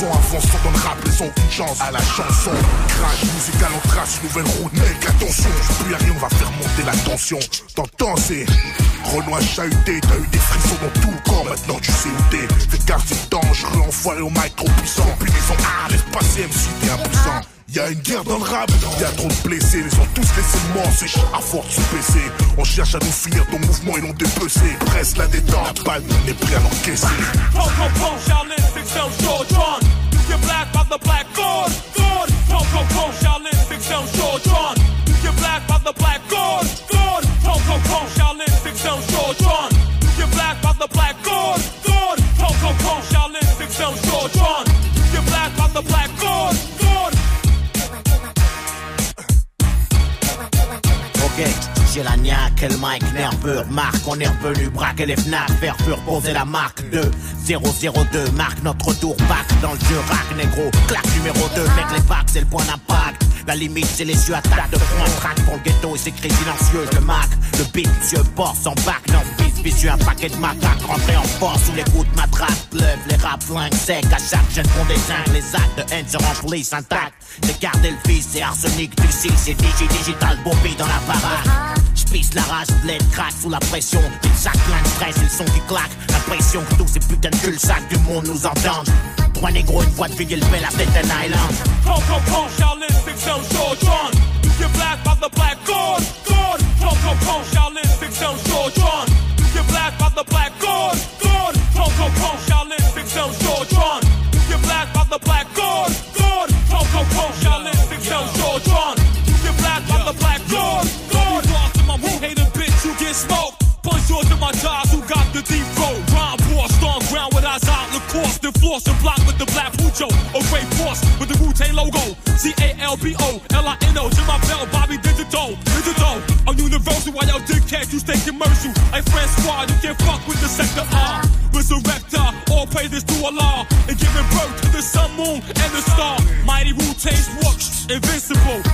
[SPEAKER 6] dans le rap, laissons une chance à la chanson. Crash musical, on trace, nouvelle route. Mec, attention, plus rien, on va faire monter la tension. T'entends, c'est Renoir chahuté, t'as eu des frissons dans tout le corps, maintenant tu sais où t'es. Fais gaffe, c'est dangereux, enfoiré au mic trop puissant. Puis ils ont, ah, laisse passer MC, t'es impuissant. Y'a une guerre dans le rap, y'a trop de blessés, les ont tous laissé mort, c'est à force de se baisser. On cherche à nous finir ton mouvement, ils l'ont dépecé. Presse la détente, la balle, on est prêt à l'encaisser.
[SPEAKER 19] Black by the black God,
[SPEAKER 5] j'ai la niaque, le mic nerveux, marque, on est revenu braquer les fnacs, faire pur poser la marque 2 002, marque notre tour, back dans le jeu, rack négro, claque numéro 2, mec les packs, c'est le point d'impact, la limite c'est les yeux attaque de point track pour le ghetto et ses cris silencieuses, le Mac, le beat, monsieur boss en back, non bis, vicieux, un paquet de matraques, rentré en force sous les coups de matraque, lève les rap flingues secs, à chaque font des zincs, les actes de haine se remplissent intacts, j'ai gardé le fils, c'est arsenic du 6, c'est digi digital, Bobby dans la parade. Piste, la rage, bled, craque sous la pression. Pile sac, plein de stress, et le son qui claque. L'impression que tous ces putains de cul-sac du monde nous entendent. Trois négros, une voix de fille, il fait la tête d'un island.
[SPEAKER 19] Come, come, come, Shaolin, six, seven, short, John. You black by the black god, god. Come, come, come, Shaolin, Pujo. A great force with the Wu Tang logo. C A L B O L I N O. To my belt, Bobby Digital. Digital. I'm universal while y'all dickheads, you stay commercial. Like Francois, you can't fuck with the sector R. Resurrector, all praises to Allah. And giving birth to the sun, moon, and the star. Mighty Wu Tang's works, invincible.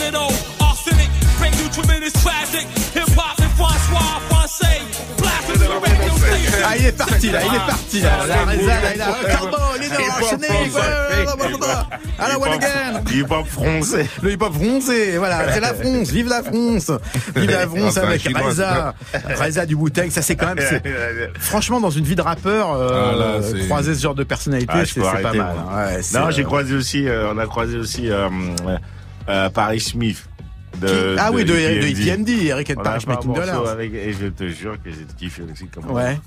[SPEAKER 19] Arsenic. Tremendous. Hip hop François, Français. Radio station.
[SPEAKER 1] Ah, il est parti là, il est parti là. La Reza, là, il a Carbo, Lino, Arsenic, à la one again.
[SPEAKER 8] Hip-hop français.
[SPEAKER 1] Le hip-hop français, voilà, c'est la France, vive la France. Vive la France avec. Reza. Reza du Wu-Tang, ça c'est quand même, franchement, dans une vie de rappeur, euh,
[SPEAKER 3] Ah,
[SPEAKER 1] croiser ce genre de personnalité,
[SPEAKER 8] Ah,
[SPEAKER 1] c'est pas mal. hein.
[SPEAKER 8] Non, j'ai
[SPEAKER 1] euh,
[SPEAKER 8] croisé aussi, euh, on a croisé aussi euh, Paris Smith. De,
[SPEAKER 1] Ah oui, de, de
[SPEAKER 8] EPMD.
[SPEAKER 1] Eric and Paris Making Dollars.
[SPEAKER 8] avec- et je te jure que j'ai kiffé aussi comme
[SPEAKER 1] Ouais.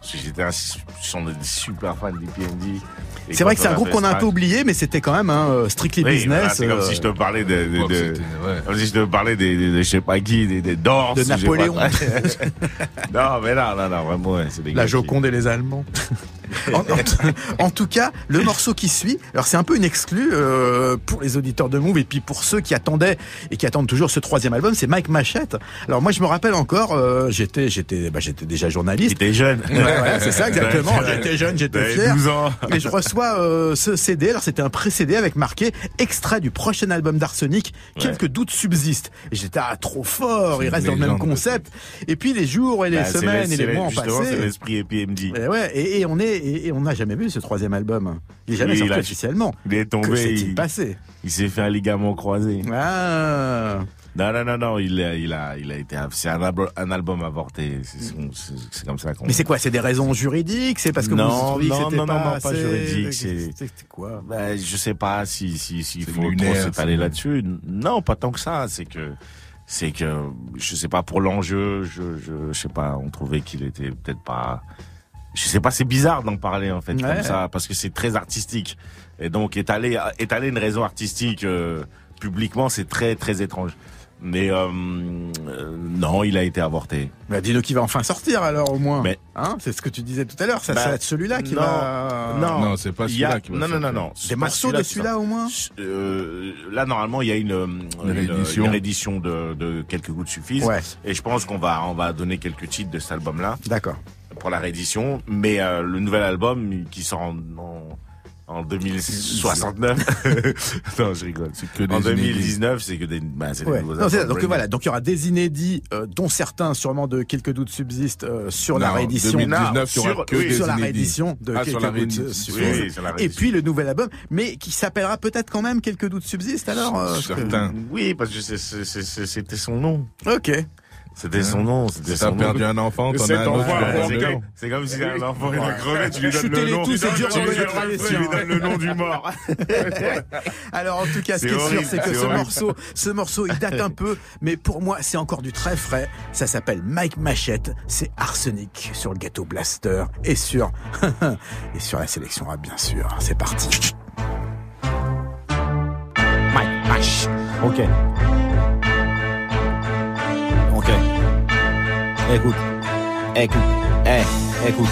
[SPEAKER 8] Parce que j'étais un, sont des super fan d'EPMD. Et
[SPEAKER 1] C'est vrai que c'est un groupe qu'on a un peu oublié, mais c'était quand même un euh, strictly
[SPEAKER 8] Oui, voilà,
[SPEAKER 1] business.
[SPEAKER 8] c'est comme
[SPEAKER 1] euh,
[SPEAKER 8] si je te parlais de, de, de-
[SPEAKER 3] ouais.
[SPEAKER 8] comme si je te parlais des, des, des- je sais pas qui, des, des Dors.
[SPEAKER 1] De
[SPEAKER 8] pas.
[SPEAKER 1] Napoléon.
[SPEAKER 8] non, mais non, non, non, vraiment, ouais, c'est
[SPEAKER 1] La
[SPEAKER 8] qui-
[SPEAKER 1] Joconde et les Allemands. en, en- en tout cas, le morceau qui suit, alors c'est un peu une exclue euh, pour les auditeurs de Move et puis pour ceux qui attendaient et qui attendent toujours ce troisième album, c'est Mike Machette. Alors moi je me rappelle encore, euh, j'étais j'étais bah, j'étais déjà journaliste.
[SPEAKER 8] T'étais jeune.
[SPEAKER 1] Ouais, c'est ça exactement. J'étais jeune, j'étais fier.
[SPEAKER 8] 12 ans.
[SPEAKER 1] Et je reçois euh, ce CD. Alors c'était un pré-CD avec marqué extrait du prochain album d'Arsenic. Quelques doutes subsistent. Et j'étais ah, trop fort. Il reste dans le même concept. Et puis les jours et les
[SPEAKER 8] Bah,
[SPEAKER 1] semaines et les
[SPEAKER 8] le-
[SPEAKER 1] mois ont
[SPEAKER 8] justement, c'est
[SPEAKER 1] passé.
[SPEAKER 8] l'esprit.
[SPEAKER 1] Et ouais, et, et on est et, et on n'a jamais vu ce troisième album. Il est jamais
[SPEAKER 8] Oui,
[SPEAKER 1] sorti
[SPEAKER 8] il a-
[SPEAKER 1] officiellement.
[SPEAKER 8] Il est tombé.
[SPEAKER 1] Que s'est-il
[SPEAKER 8] il-
[SPEAKER 1] passé
[SPEAKER 8] Il s'est fait un ligament croisé.
[SPEAKER 1] Ah.
[SPEAKER 8] Non, non, non, non, il a, il a, il a été, c'est un, album- un album avorté. C'est son- c'est- c'est comme ça qu'on.
[SPEAKER 1] Mais c'est quoi C'est des raisons juridiques? C'est parce que vous
[SPEAKER 8] non,
[SPEAKER 1] que
[SPEAKER 8] non, non, non,
[SPEAKER 1] pas,
[SPEAKER 8] non, pas
[SPEAKER 1] assez-
[SPEAKER 8] juridique. C'est
[SPEAKER 1] C'était quoi?
[SPEAKER 8] Ben, je sais pas si si s'il
[SPEAKER 3] C'est
[SPEAKER 8] faut trop
[SPEAKER 3] lunaire,
[SPEAKER 8] s'étaler
[SPEAKER 3] c'est-
[SPEAKER 8] là-dessus. Non, pas tant que ça. C'est que c'est que je sais pas pour l'enjeu. Je, je je sais pas. On trouvait qu'il était peut-être pas. Je sais pas. C'est bizarre d'en parler en fait
[SPEAKER 1] Ouais.
[SPEAKER 8] comme ça parce que c'est très artistique. Et donc étaler étaler une raison artistique euh, publiquement, c'est très très étrange. Mais euh, euh, non, il a été avorté.
[SPEAKER 1] Bah, dis-nous qui va enfin sortir alors au moins.
[SPEAKER 8] Mais-
[SPEAKER 1] Hein C'est ce que tu disais tout à l'heure. Ça,
[SPEAKER 8] Bah,
[SPEAKER 1] ça va être celui-là qui
[SPEAKER 8] non,
[SPEAKER 1] va.
[SPEAKER 8] Non,
[SPEAKER 3] Non, c'est pas
[SPEAKER 8] a-
[SPEAKER 3] celui-là qui va
[SPEAKER 8] Non, non, non, non. c'est
[SPEAKER 1] Des morceaux de celui-là au moins.
[SPEAKER 8] Euh, là, normalement, il y a une, une,
[SPEAKER 3] réédition.
[SPEAKER 8] une réédition de, de quelques gouttes suffisent.
[SPEAKER 1] Ouais.
[SPEAKER 8] Et je pense qu'on va, on va donner quelques titres de cet album-là
[SPEAKER 1] D'accord.
[SPEAKER 8] Pour la réédition. Mais euh, le nouvel album qui sort en, en, en 2069. non, je rigole.
[SPEAKER 3] C'est que des
[SPEAKER 8] En
[SPEAKER 3] inédits.
[SPEAKER 8] 2019, c'est que des, bah, c'est
[SPEAKER 1] Ouais. donc voilà, donc il y aura des inédits, euh, dont certains sûrement de quelques doutes subsistent euh, sur la réédition.
[SPEAKER 3] 2019, il y aura
[SPEAKER 8] Sur-
[SPEAKER 3] que
[SPEAKER 8] oui,
[SPEAKER 3] des
[SPEAKER 1] sur la réédition de
[SPEAKER 3] Ah,
[SPEAKER 1] quelques
[SPEAKER 3] sur la
[SPEAKER 1] doutes.
[SPEAKER 8] Oui, sur
[SPEAKER 1] Et puis le nouvel album, mais qui s'appellera peut-être quand même quelques doutes subsistent alors. euh, parce que-
[SPEAKER 3] Certain.
[SPEAKER 8] Oui, parce que c'était son nom.
[SPEAKER 1] Ok.
[SPEAKER 8] C'était son nom. C'était
[SPEAKER 3] Si
[SPEAKER 8] son
[SPEAKER 3] t'as
[SPEAKER 8] nom.
[SPEAKER 3] perdu un enfant, t'en as un autre.
[SPEAKER 8] enfant,
[SPEAKER 3] tu dois
[SPEAKER 8] c'est comme, c'est comme si un enfant il a crevé, tu lui donnes le nom.
[SPEAKER 1] tous,
[SPEAKER 8] Tu lui donnes- le du mort.
[SPEAKER 1] Alors en tout cas, ce
[SPEAKER 8] C'est
[SPEAKER 1] qui est sûr, c'est que ce morceau, ce morceau, il date un peu, mais pour moi, c'est encore du très frais. Ça s'appelle Mike Machette, c'est Arsenic sur le gâteau Blaster et sur et sur la sélection rap bien sûr. C'est parti.
[SPEAKER 12] Mike Mash. Ok. Ok. Écoute. Écoute. Eh, écoute.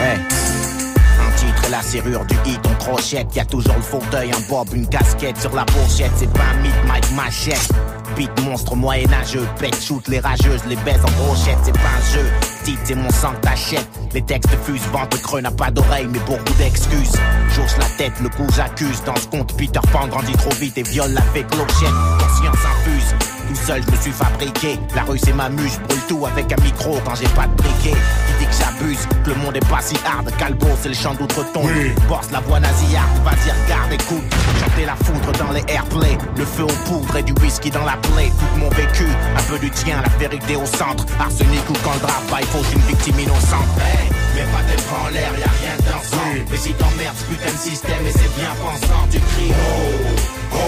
[SPEAKER 12] Eh.
[SPEAKER 5] Un titre la serrure du hit, on crochette. Y a toujours le fauteuil, un bob, une casquette sur la pochette. C'est pas un mythe, Mike Machette. Beat monstre moyenâgeux, pète shoot les rageuses, les baise en brochette, c'est pas un jeu. Titre, c'est mon sang que t'achètes. Les textes fusent, ventre creux n'a pas d'oreille, mais beaucoup d'excuses. J'ose la tête, le coup j'accuse. Dans ce compte, Peter Pan grandit trop vite et viole la fée clochette. Conscience infuse. Tout seul, je me suis fabriqué. La rue, c'est ma muse. Je brûle tout avec un micro quand j'ai pas de briquet. Qui dit que j'abuse, que le monde est pas si hard. Calbo, c'est le chant d'outre-tombe. Bosse la voix nasillarde, vas-y, regarde, écoute. Chanter la foudre dans les airplays. Le feu aux poudres et du whisky dans la plaie. Tout mon vécu, un peu du tien, la vérité au centre. Arsenic ou quand il faut une victime innocente. Hey, mets pas tes bras en l'air, y'a rien de dansant. Mais si t'emmerdes, ce putain de système, et c'est bien pensant, tu cries oh, oh,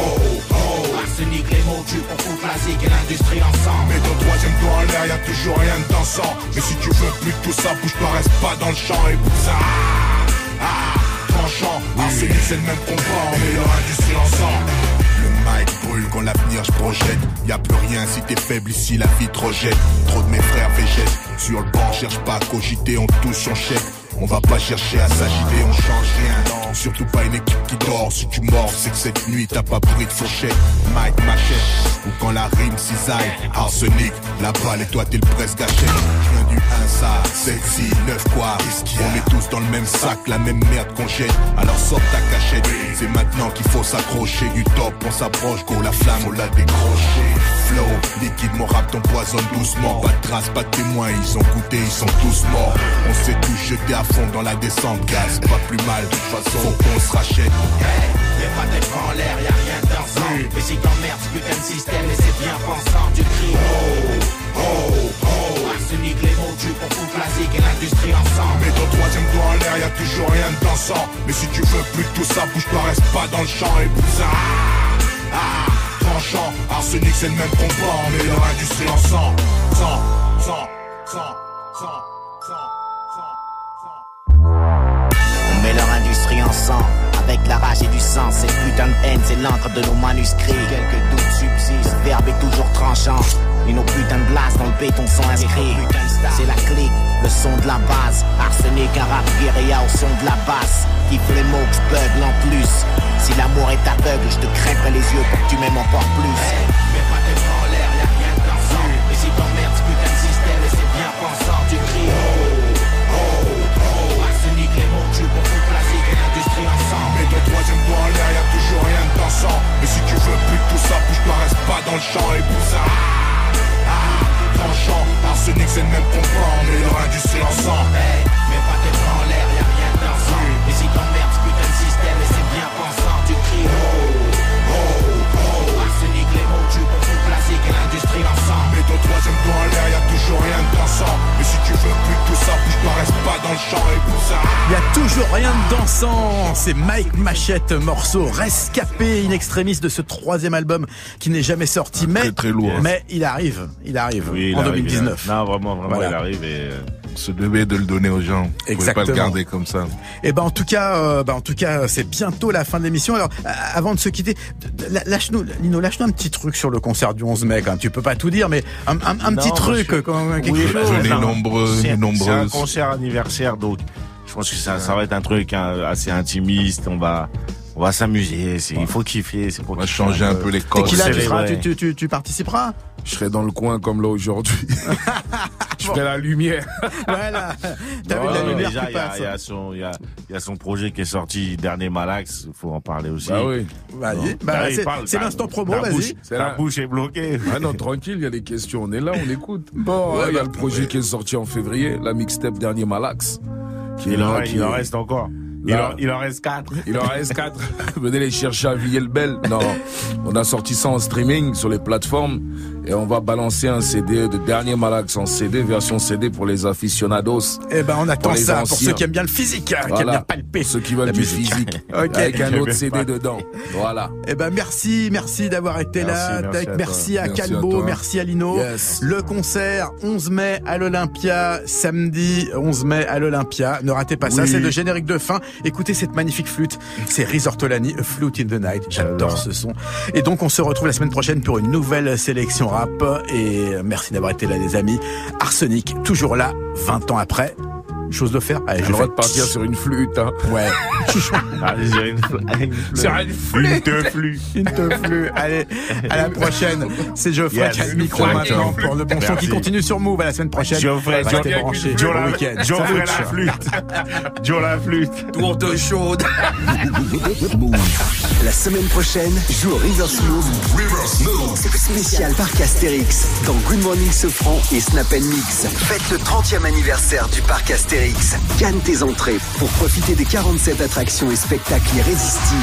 [SPEAKER 5] oh. Arsenic, les mots tu pour foutre la zig et l'industrie ensemble.
[SPEAKER 6] Mets ton troisième doigt en l'air, y'a toujours rien de dansant. Mais si tu veux plus tout ça, bouge pas, reste pas dans le champ et bouge ça. Ah, ah, tranchant. Arsenic, c'est le même combat, on met leur industrie ensemble. Le mic brûle quand l'avenir je projette. Y a plus rien si t'es faible ici, la vie te rejette. Trop de mes frères végètent. Sur le banc, cherche pas à cogiter, on touche son chèque. On va pas chercher à s'agiter, on change rien. Surtout pas une équipe qui dort. Si tu mords, c'est que cette nuit t'as pas pris de fourchette. Mike machette, ou quand la rime cisaille. Arsenic, la balle et toi t'es le presse gâchette. Je viens du 1 ça, 7, 6, 9 quoi. On est tous dans le même sac, la même merde qu'on jette. Alors sors ta cachette, c'est maintenant qu'il faut s'accrocher. Du top, on s'approche, go la flamme, on l'a décroché. Flow, liquide, mon rap t'empoisonne doucement. Pas de traces, pas de témoins, ils ont goûté, ils sont tous morts. On s'est tous jetés à fond dans la descente, gaz, pas plus mal, de toute façon, faut qu'on se rachète.
[SPEAKER 5] Y'a pas d'être en l'air, y'a rien de dansant. Mais si t'emmerdes, ce putain de système, et c'est bien pensant, tu cries oh, oh, oh. Arsenic, les mots tu pour la zig et l'industrie ensemble.
[SPEAKER 6] Mets ton troisième doigt en l'air, y'a toujours rien de dansant. Mais si tu veux plus de tout ça, bouge pas, reste pas dans le champ et bouge ça. Ah, ah, tranchant, arsenic c'est le même combat, met leur industrie ensemble. Sans, sans, sans, sans, sans.
[SPEAKER 5] Leur industrie ensemble. Avec la rage et du sang, cette putain de haine, c'est l'encre de nos manuscrits. Quelques doutes subsistent, le verbe est toujours tranchant. Et nos putains de glaces dans le béton sont inscrits. C'est la clique, le son de la base. Arsenic, rap guérilla au son de la basse. Kiffe les mots que en plus. Si l'amour est aveugle, je te crèverai les yeux pour que tu m'aimes encore plus.
[SPEAKER 6] Pas, dans le champ et ça. Ah, ah, tranchant, arsenic c'est le même combat, on met leur industrie ensemble.
[SPEAKER 5] Hey,
[SPEAKER 6] troisième doigt en l'air, y'a toujours rien de dansant. Mais si tu veux plus de tout ça, bouge pas, reste pas dans le champ et bouge ça.
[SPEAKER 1] Il y a toujours rien de dansant. C'est Mike Machette, morceau rescapé in extremis de ce troisième album qui n'est jamais sorti. Mais,
[SPEAKER 3] très lourd. hein.
[SPEAKER 1] mais il arrive, il arrive
[SPEAKER 8] Oui, il
[SPEAKER 1] en
[SPEAKER 8] arrive,
[SPEAKER 1] 2019.
[SPEAKER 8] il arrive. Non, vraiment, vraiment,
[SPEAKER 1] Voilà.
[SPEAKER 8] il arrive et. Euh,
[SPEAKER 3] On se devait de le donner aux gens. On pouvait pas
[SPEAKER 1] Exactement.
[SPEAKER 3] le garder comme ça.
[SPEAKER 1] Et ben en tout cas, euh, ben en tout cas, c'est bientôt la fin de l'émission. Alors, euh, avant de se quitter, lâche-nous, Lino, lâche-nous un petit truc sur le concert du 11 mai. Quand même. Tu peux pas tout dire, mais un, un- un
[SPEAKER 8] Non,
[SPEAKER 1] petit truc,
[SPEAKER 8] je-
[SPEAKER 1] quand- quelque
[SPEAKER 8] Oui,
[SPEAKER 1] chose.
[SPEAKER 8] non.
[SPEAKER 3] nombreux,
[SPEAKER 8] C'est- C'est un
[SPEAKER 3] nombreuses.
[SPEAKER 8] concert anniversaire, donc je pense que ça, ça va être un truc hein, assez intimiste. On va, on va s'amuser. c'est- Il faut kiffer. C'est pour
[SPEAKER 3] On va changer un peu les codes.
[SPEAKER 1] qui là, tu, seras- tu, tu, tu, tu participeras
[SPEAKER 20] Je serai dans le coin comme là aujourd'hui. je ferai la lumière.
[SPEAKER 1] Voilà. T'as vu
[SPEAKER 8] Ouais,
[SPEAKER 1] la lumière
[SPEAKER 8] déjà, il y a-
[SPEAKER 1] passe.
[SPEAKER 8] il y, a son, il y a, il y a son projet qui est sorti, dernier Malax. Il faut en parler aussi.
[SPEAKER 20] Bah oui.
[SPEAKER 1] Vas-y. Bah,
[SPEAKER 8] Allez,
[SPEAKER 1] c'est- l'instant promo, vas-y.
[SPEAKER 20] la-
[SPEAKER 8] bouche est bloquée.
[SPEAKER 20] Ah non, tranquille, il y a des questions. On est là, on écoute.
[SPEAKER 1] Bon,
[SPEAKER 20] Ouais, il y a
[SPEAKER 1] bah,
[SPEAKER 20] le projet qui est sorti en février, la mixtape Dernier Malax. Qui est
[SPEAKER 8] Il en,
[SPEAKER 20] là, qui
[SPEAKER 8] il en
[SPEAKER 20] est-
[SPEAKER 8] reste encore. Il en, il en reste quatre.
[SPEAKER 20] Il en reste 4. Venez les chercher à Villers-le-Bel. Non. On a sorti ça en streaming sur les plateformes. Et on va balancer un CD de dernier Malax en CD, version CD pour les aficionados.
[SPEAKER 1] Eh ben, on attend ça pour ceux qui aiment bien le physique, hein, qui aiment bien palper.
[SPEAKER 20] Ceux qui veulent du
[SPEAKER 1] musique.
[SPEAKER 20] physique.
[SPEAKER 1] Ok.
[SPEAKER 20] Avec un autre CD
[SPEAKER 8] pas.
[SPEAKER 20] dedans. Voilà.
[SPEAKER 1] Eh ben merci, merci d'avoir été
[SPEAKER 8] Merci,
[SPEAKER 1] là.
[SPEAKER 8] merci à
[SPEAKER 1] merci,
[SPEAKER 8] toi.
[SPEAKER 1] à
[SPEAKER 20] Merci à
[SPEAKER 1] Calbo, merci à Lino.
[SPEAKER 20] Yes.
[SPEAKER 1] Le concert 11 mai à l'Olympia, samedi 11 mai à l'Olympia. Ne ratez pas ça, c'est le générique de fin. Écoutez cette magnifique flûte. C'est Risortolani, A Flute in the Night. J'adore ce son. Et donc on se retrouve la semaine prochaine pour une nouvelle sélection Et merci d'avoir été là les amis. Arsenic, toujours là, 20 ans après. Chose de faire. Allez,
[SPEAKER 20] J'ai
[SPEAKER 1] je
[SPEAKER 20] le droit de partir sur une flûte. Hein.
[SPEAKER 1] Ouais.
[SPEAKER 8] Allez, j'ai une, fl- une flûte.
[SPEAKER 20] Sur une flûte.
[SPEAKER 8] Une flûte.
[SPEAKER 1] Une te flûte. Allez, à la prochaine. C'est Geoffrey
[SPEAKER 8] Yes.
[SPEAKER 1] qui a le micro maintenant pour le bon son qui continue sur Move à la semaine prochaine.
[SPEAKER 8] Geoffrey, Geoffrey,
[SPEAKER 1] branchés
[SPEAKER 8] Joe la,
[SPEAKER 1] week-end.
[SPEAKER 8] Geoffrey la flûte. Joe la flûte.
[SPEAKER 20] Tourte chaude.
[SPEAKER 21] La semaine prochaine, joue au River Smooth. Spécial Parc Astérix dans Good Morning Sofran et Snap Mix. Faites le 30e anniversaire du Parc Astérix. Gagne tes entrées pour profiter des 47 attractions et spectacles irrésistibles.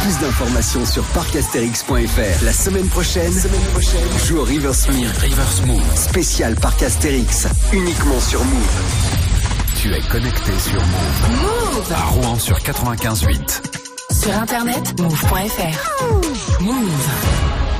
[SPEAKER 21] Plus d'informations sur parcastérix.fr. La semaine prochaine, semaine prochaine, joue au River Smooth. River Smooth. Spécial Parc Astérix. Uniquement sur Move.
[SPEAKER 22] Tu es connecté sur Move.
[SPEAKER 2] Move
[SPEAKER 22] À Rouen sur 95.8.
[SPEAKER 2] Sur internet, move.fr. Move.